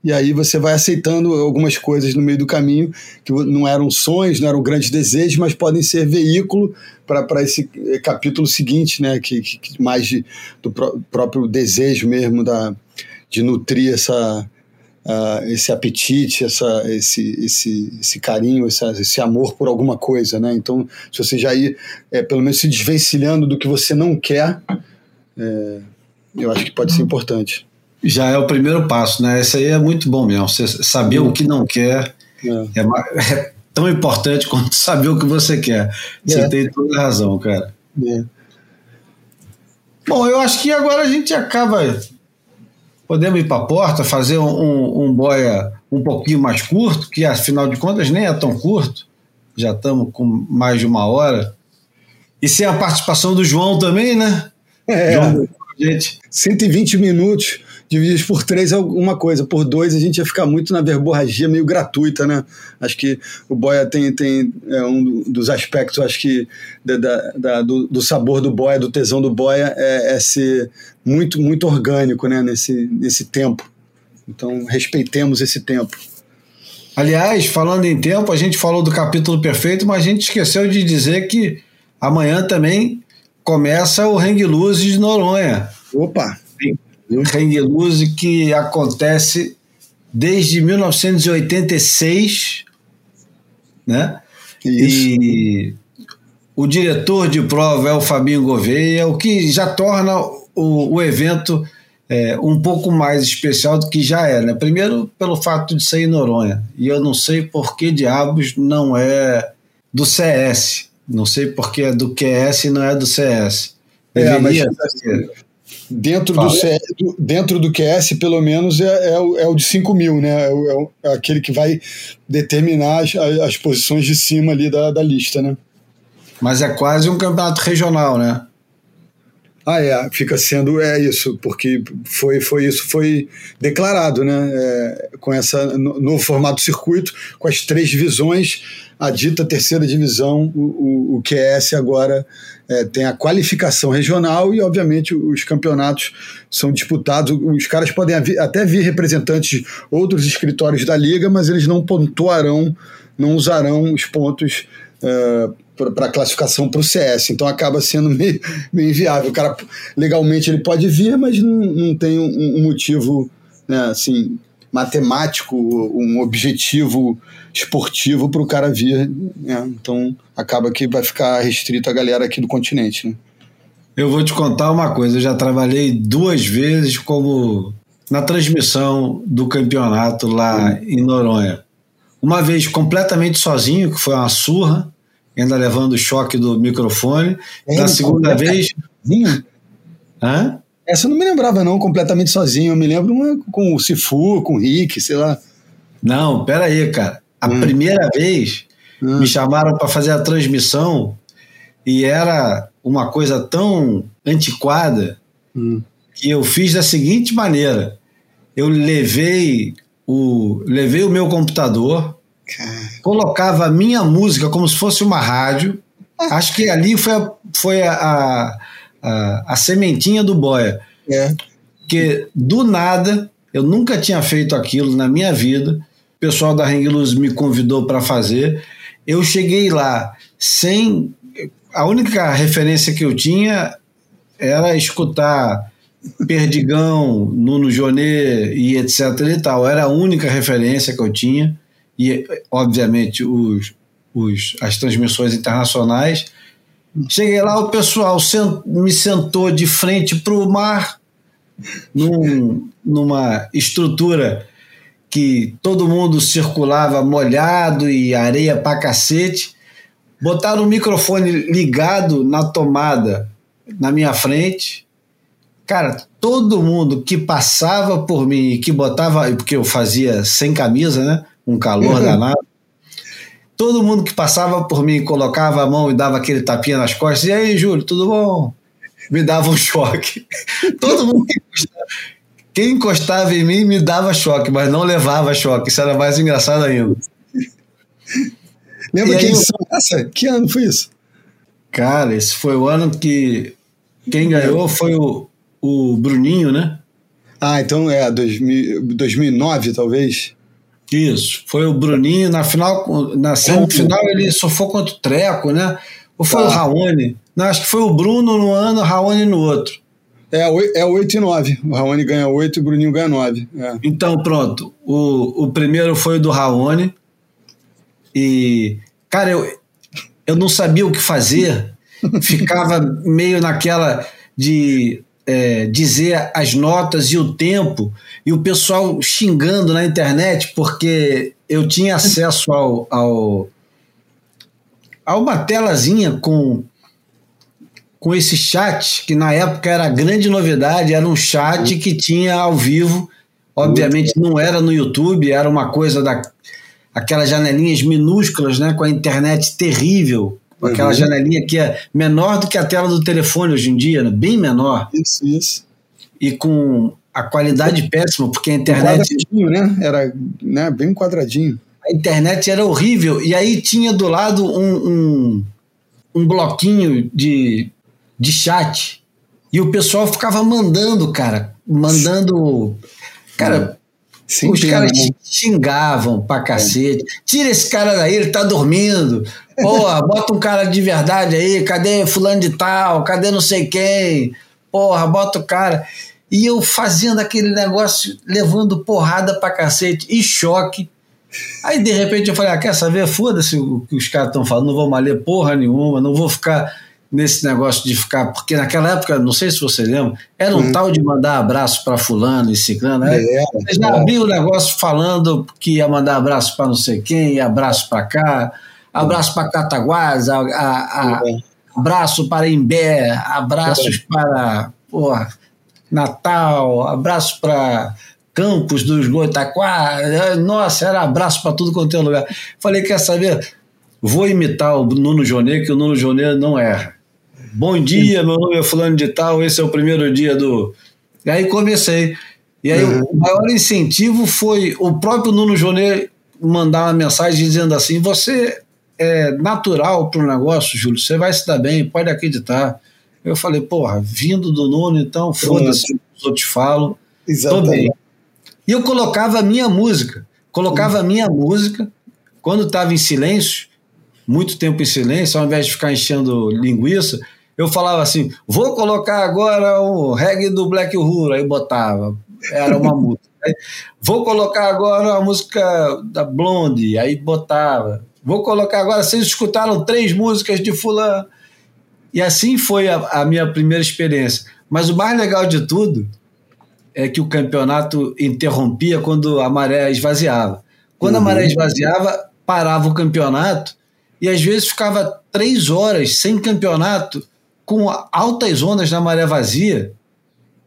e aí você vai aceitando algumas coisas no meio do caminho que não eram sonhos, não eram grandes desejos, mas podem ser veículo para esse capítulo seguinte, né? Que, que mais de, do pró próprio desejo mesmo da, de nutrir essa, uh, esse apetite, essa, esse, esse, esse carinho, essa, esse amor por alguma coisa, né? Então, se você já ir, é, pelo menos se desvencilhando do que você não quer, é, Eu acho que pode ser importante. Já é o primeiro passo, né? Esse aí é muito bom mesmo. Você saber o que não quer É. é, é tão importante quanto saber o que você quer. Você É. tem toda a razão, cara. É. Bom, eu acho que agora a gente acaba. Podemos ir para a porta, fazer um, um, um boia um pouquinho mais curto, que afinal de contas nem é tão curto. Já estamos com mais de uma hora. E sem a participação do João também, né? É. João, gente. 120 minutos divididos por três é alguma coisa. Por dois a gente ia ficar muito na verborragia meio gratuita, né? Acho que o boia tem, tem é, um dos aspectos, acho que da, da- do, do sabor do boia, do tesão do boia é, é ser muito, muito orgânico, né? Nesse, nesse tempo. Então respeitemos esse tempo. Aliás, falando em tempo, a gente falou do capítulo perfeito, mas a gente esqueceu de dizer que amanhã também começa o Hang Loose de Noronha. Opa! Hang Loose que acontece desde 1986, né? E o diretor de prova é o Fabinho Gouveia, o que já torna o, o evento é, um pouco mais especial do que já é, né? Primeiro, pelo fato de ser em Noronha. E eu não sei por que diabos não é do CS. Não sei por que é do QS e não é do CS. É, mas dentro, Fala. do do- dentro do QS, pelo menos, é, é o, é o de 5 mil, né? É, é o- é aquele que vai determinar as, as posições de cima ali da, da lista, né? Mas é quase um campeonato regional, né? Ah, é, fica sendo é isso, porque foi, foi isso foi declarado, né? É, com essa no, no formato circuito, com as três divisões, a dita terceira divisão, o, o, o QS agora é, tem a qualificação regional e, obviamente, os campeonatos são disputados. Os caras podem até vir representantes de outros escritórios da liga, mas eles não pontuarão, não usarão os pontos para classificação para o CS. Então acaba sendo meio, meio inviável. O cara, legalmente, ele pode vir, mas não, não tem um, um motivo né, assim, matemático, um objetivo esportivo para o cara vir. né? Então acaba que vai ficar restrito a galera aqui do continente. Né? Eu vou te contar uma coisa, eu já trabalhei duas vezes como na transmissão do campeonato lá em Noronha. Uma vez completamente sozinho, que foi uma surra, ainda levando o choque do microfone. É, Na segunda vez. Sozinho? Hã? Essa eu não me lembrava, não, completamente sozinho. Eu me lembro uma com o Sifu, com o Rick, sei lá. Não, peraí, cara. A Hum. primeira vez me chamaram para fazer a transmissão e era uma coisa tão antiquada Hum. que eu fiz da seguinte maneira: eu levei o, levei o meu computador, colocava a minha música como se fosse uma rádio. Acho que ali foi a, foi a, a, a, a sementinha do boia. É. Porque do nada, eu nunca tinha feito aquilo na minha vida. O pessoal da Hang Loose me convidou para fazer. Eu cheguei lá sem. A única referência que eu tinha era escutar Perdigão, Nuno Jonet e etc e tal. Era a única referência que eu tinha. E, obviamente, os, os, as transmissões internacionais. Cheguei lá, o pessoal sent- me sentou de frente para o mar, num- numa estrutura que todo mundo circulava molhado e areia pra cacete. Botaram o microfone ligado na tomada na minha frente. Cara, todo mundo que passava por mim e que botava, porque eu fazia sem camisa, né? Um calor Uhum. danado. Todo mundo que passava por mim colocava a mão e dava aquele tapinha nas costas. E aí, Júlio, tudo bom? Me dava um choque. Todo mundo que encostava, quem encostava em mim me dava choque, mas não levava choque. Isso era mais engraçado ainda. Lembra E que aí, edição é essa? Que ano foi isso? Cara, esse foi o ano que quem ganhou foi o, o Bruninho, né? Ah, então é 2000, 2009, talvez? Isso, foi o Bruninho. Na final, na semifinal, ele sofreu contra o Treco, né? Ou foi Tá. o Raoni? Não, acho que foi o Bruno no ano, o Raoni no outro. É, é 8 e 9. O Raoni ganha 8 e o Bruninho ganha 9. É. Então, pronto. O, o primeiro foi o do Raoni. E, cara, eu, eu não sabia o que fazer. Ficava meio naquela de é, dizer as notas e o tempo, e o pessoal xingando na internet, porque eu tinha acesso ao, ao a uma telazinha com com esse chat, que na época era grande novidade, era um chat que tinha ao vivo, obviamente não era no YouTube, era uma coisa da aquelas janelinhas minúsculas, né, com a internet terrível, com aquela Uhum. janelinha que é menor do que a tela do telefone hoje em dia, né, bem menor. Isso, isso. E com a qualidade péssima, porque a Um internet quadradinho, né? Era né, bem quadradinho. a internet era horrível. E aí tinha do lado um, um, um bloquinho de, de chat. E o pessoal ficava mandando, cara. Mandando. Cara, os caras né? xingavam pra cacete. Tira esse cara daí, ele tá dormindo. Porra, bota um cara de verdade aí. Cadê fulano de tal? Cadê não sei quem? Porra, bota o cara. E eu fazendo aquele negócio, levando porrada pra cacete e choque. Aí de repente eu falei: ah, quer saber? Foda-se o que os caras estão falando, não vou ler porra nenhuma, não vou ficar nesse negócio de ficar. Porque naquela época, não sei se você lembra, era um tal de mandar abraço pra fulano e ciclano. né? Era, Você já era. abriu o negócio falando que ia mandar abraço pra não sei quem, abraço pra cá, abraço pra Cataguás, a, a- a- abraço para Imbé, abraços para porra, Natal, abraço para Campos dos Goitaquá. Nossa, era abraço para tudo quanto é lugar. Falei, quer saber? Vou imitar o Nuno Jonet, que o Nuno Jonet não erra. Bom dia, meu nome é Fulano de Tal, esse é o primeiro dia do. E aí comecei. E aí Uhum. o maior incentivo foi o próprio Nuno Jonet mandar uma mensagem dizendo assim: você é natural para o negócio, Júlio, você vai se dar bem, pode acreditar. Eu falei, porra, vindo do Nuno, então foda-se, outros falam, tô Exatamente. bem. E eu colocava a minha música, colocava a minha música, quando estava em silêncio, muito tempo em silêncio, ao invés de ficar enchendo linguiça, eu falava assim: vou colocar agora o reggae do Black Uhuru, aí botava, era uma música. Aí, vou colocar agora a música da Blonde, aí botava. Vou colocar agora, vocês escutaram três músicas de fulano. E assim foi a, a minha primeira experiência. Mas o mais legal de tudo é que o campeonato interrompia quando a maré esvaziava. Quando a Uhum. maré esvaziava, parava o campeonato e às vezes ficava três horas sem campeonato, com altas ondas na maré vazia.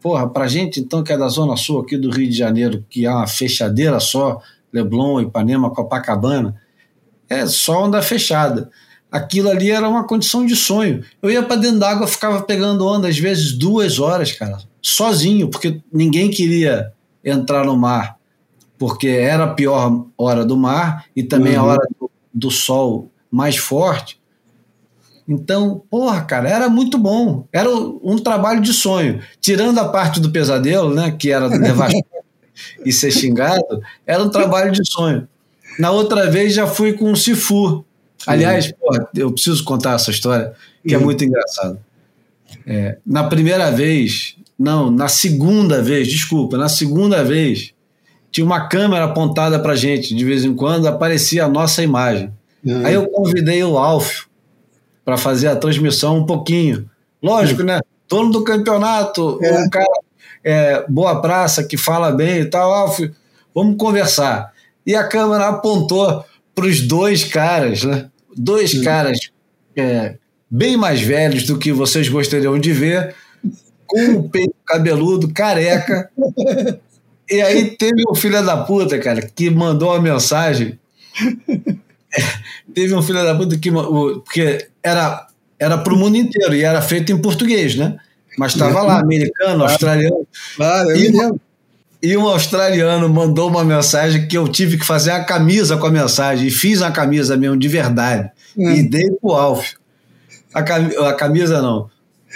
Porra, pra gente então que é da Zona Sul aqui do Rio de Janeiro, que é uma fechadeira só, Leblon, Ipanema, Copacabana, é só onda fechada. Aquilo ali era uma condição de sonho. Eu ia para dentro d'água, ficava pegando onda, às vezes duas horas, cara, sozinho, porque ninguém queria entrar no mar, porque era a pior hora do mar e também a Uhum. hora do, do sol mais forte. Então, porra, cara, era muito bom. Era um trabalho de sonho. Tirando a parte do pesadelo, né, que era levar e ser xingado, era um trabalho de sonho. Na outra vez já fui com o Sifu. Aliás, porra, eu preciso contar essa história, que é muito engraçado. É, na primeira vez, não, na segunda vez, desculpa, na segunda vez, tinha uma câmera apontada pra gente, de vez em quando aparecia a nossa imagem. Uhum. Aí eu convidei o Alfio para fazer a transmissão um pouquinho. Lógico, né? Dono do campeonato, É. um cara é, boa praça, que fala bem e tal. Alfio, vamos conversar. E a câmera apontou para os dois caras, né? Dois caras é, bem mais velhos do que vocês gostariam de ver, com o peito cabeludo, careca. E aí teve um filho da puta, cara, que mandou uma mensagem. teve um filho da puta que. o- Porque era, era pro mundo inteiro e era feito em português, né? Mas estava lá, americano, australiano. Claro, eu E me lembro. E um australiano mandou uma mensagem que eu tive que fazer a camisa com a mensagem. E fiz a camisa mesmo, de verdade. Hum. E dei pro Alf. A, cami- a camisa não.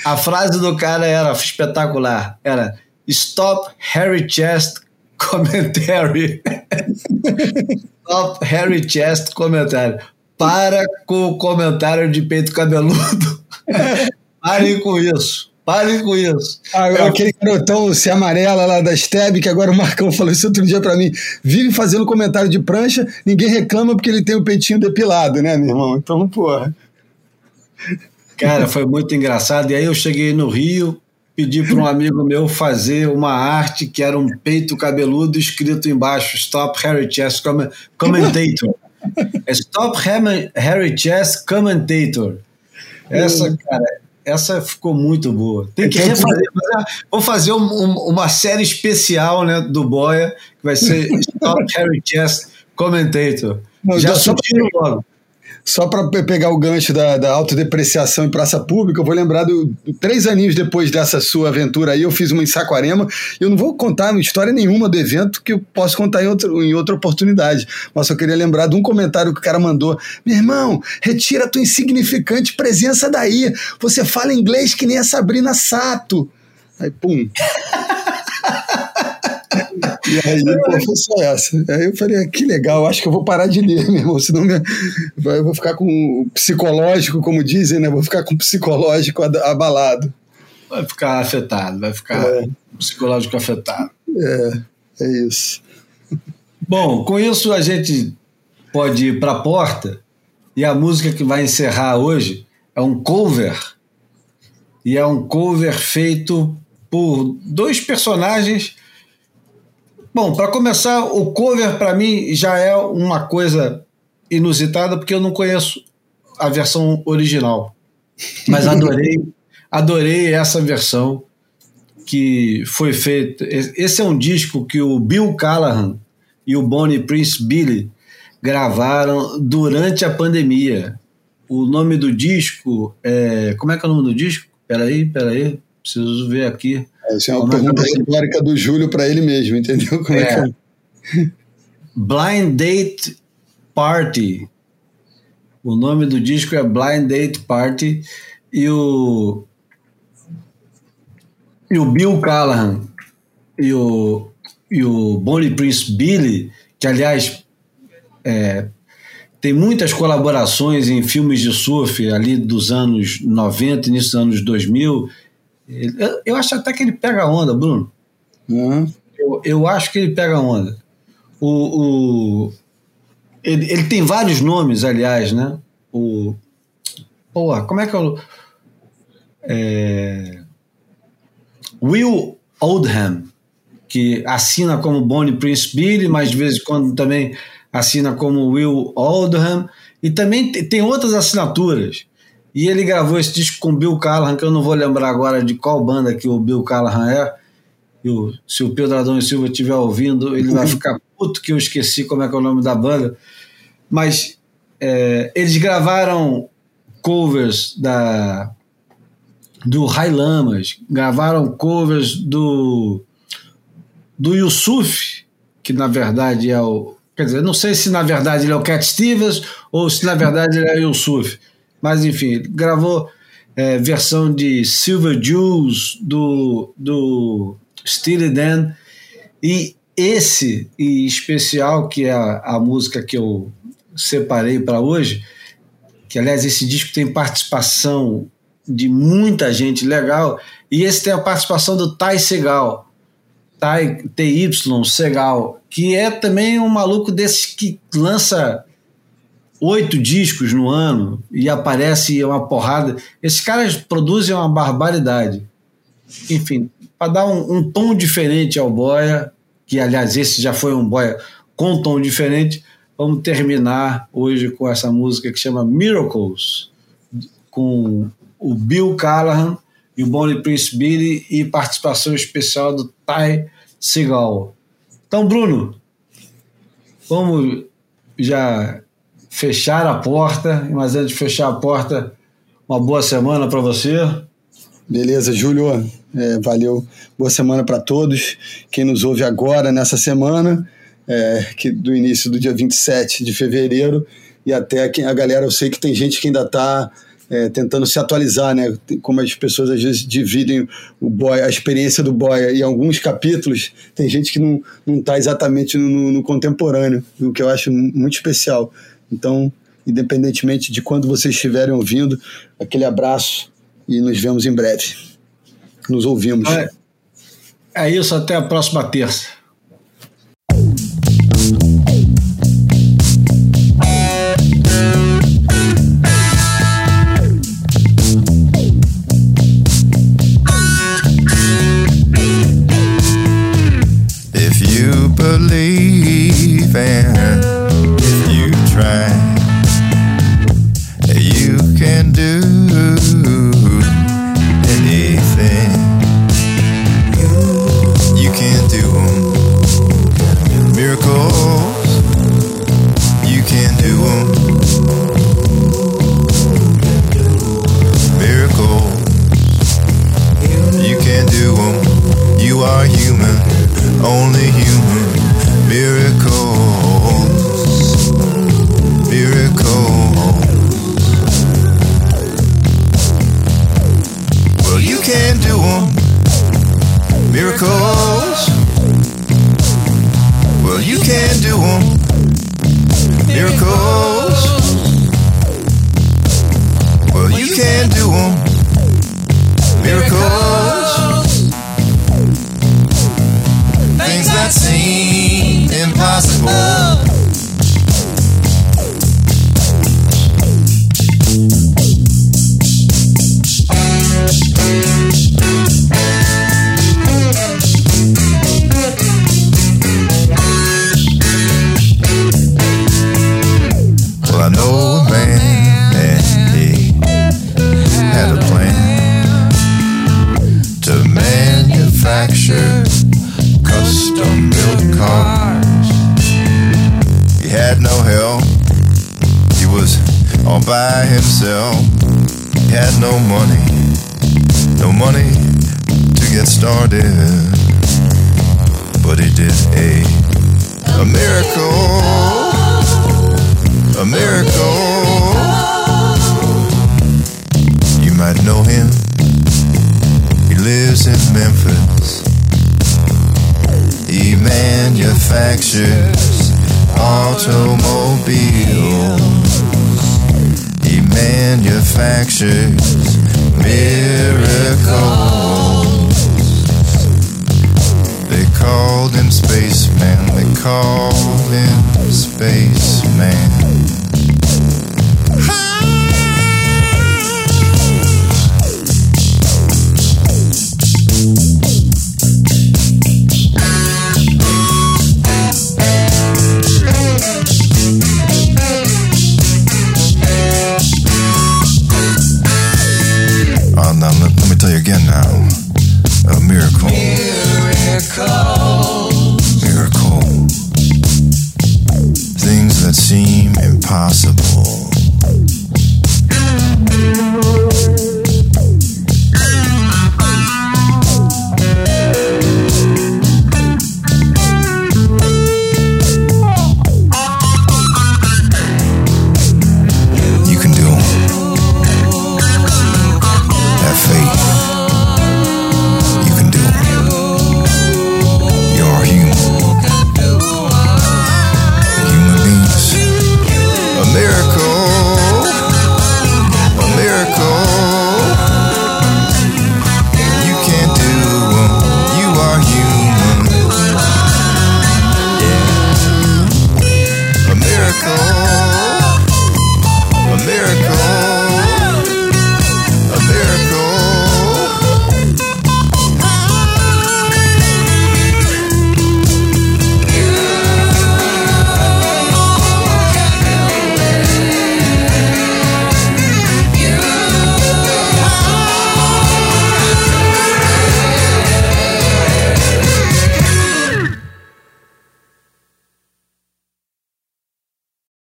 A frase do cara era espetacular. Era Stop Harry Chest Commentary. Stop Harry Chest Commentary. Para com o comentário de peito cabeludo. Parem com isso. Parem com isso. Ah, aquele garotão se amarela lá da Steb, que agora o Marcão falou isso outro dia pra mim, vive fazendo comentário de prancha, ninguém reclama porque ele tem o peitinho depilado, né, meu irmão? Então, porra. Cara, foi muito engraçado. E aí eu cheguei no Rio, pedi para um amigo meu fazer uma arte que era um peito cabeludo escrito embaixo Stop Harry Chess Comment- Commentator. É Stop Harry Chess Commentator. Essa, cara, essa ficou muito boa. Tem que Então, refazer. Vou fazer um- um- uma série especial né, do Boia, que vai ser Stop Harry Chess Commentator. Não, Já sugiro logo. Só para pegar o gancho da, da autodepreciação em praça pública, eu vou lembrar do, do- três aninhos depois dessa sua aventura aí, eu fiz uma em Saquarema. Eu não vou contar história nenhuma do evento que eu posso contar em, outro, em outra oportunidade. Mas só queria lembrar de um comentário que o cara mandou: Meu irmão, retira a tua insignificante presença daí. Você fala inglês que nem a Sabrina Sato. Aí, pum. E aí, pô, foi só essa. Aí eu falei, ah, que legal, acho que eu vou parar de ler, meu irmão, senão vai- eu vou ficar com o psicológico, como dizem, né? Vou ficar com o psicológico ad- abalado. Vai ficar afetado, vai ficar É. psicológico afetado. É, é isso. Bom, com isso a gente pode ir para a porta e a música que vai encerrar hoje é um cover. E é um cover feito por dois personagens. Bom, para começar, o cover para mim já é uma coisa inusitada porque eu não conheço a versão original. Mas adorei, adorei essa versão que foi feita. Esse é um disco que o Bill Callahan e o Bonnie Prince Billy gravaram durante a pandemia. O nome do disco é. Como é que é o nome do disco? Peraí, peraí, preciso ver aqui. Essa é uma Como é pergunta é o nome? retórica do Júlio para ele mesmo, entendeu? Como é, É. que é? Blind Date Party. O nome do disco é Blind Date Party e o e o Bill Callahan e o e o Bonnie Prince Billy, que aliás é, tem muitas colaborações em filmes de surf ali dos anos 90, início dos anos 2000. Ele- eu, eu acho até que ele pega onda, Bruno. Eu, eu acho que ele pega onda. O, o- ele, ele tem vários nomes, aliás, né? O, porra, como é que eu. É, Will Oldham, que assina como Bonnie Prince Billy, mas de vez em quando também assina como Will Oldham, e também te- tem outras assinaturas. E ele gravou esse disco com Bill Callahan, que eu não vou lembrar agora de qual banda que o Bill Callahan é. E se o Pedro Adão e Silva estiver ouvindo, ele vai ficar puto que eu esqueci como é que é o nome da banda. Mas é, eles gravaram covers da do Rai Lamas, gravaram covers do do Yusuf, que na verdade é o. Quer dizer, não sei se na verdade ele é o Cat Stevens ou se na verdade ele é o Yusuf. Mas enfim, ele gravou é, versão de Silver Jews do, do Steely Dan. E esse em especial, que é a, a música que eu separei para hoje, que aliás esse disco tem participação de muita gente legal, e esse tem a participação do Ty Segal. Ty, TY Segal, que é também um maluco desses que lança oito discos no ano e aparece uma porrada. Esses caras produzem uma barbaridade. Enfim, para dar um, um tom diferente ao Boia, que aliás esse já foi um Boia com um tom diferente, vamos terminar hoje com essa música que chama Miracles, com o Bill Callahan e o Bonnie Prince Billy e participação especial do Ty Segal. Então, Bruno, vamos já fechar a porta, mas antes de fechar a porta, uma boa semana para você. Beleza, Júlio. É, valeu. Boa semana para todos. Quem nos ouve agora nessa semana, é, que do início do dia 27 de fevereiro e até a galera, eu sei que tem gente que ainda está é, tentando se atualizar, né? Como as pessoas às vezes dividem o boy, a experiência do boy em alguns capítulos, tem gente que não está exatamente no- no contemporâneo, o que eu acho muito especial. Então, independentemente de quando vocês estiverem ouvindo, aquele abraço e nos vemos em breve. Nos ouvimos. É, é isso, até a próxima terça. believe You are human, only human. Miracles, miracles. Well, you can do them. Miracles. Well, you can do them. Miracles. Well, you can do them. Miracles. might seem impossible.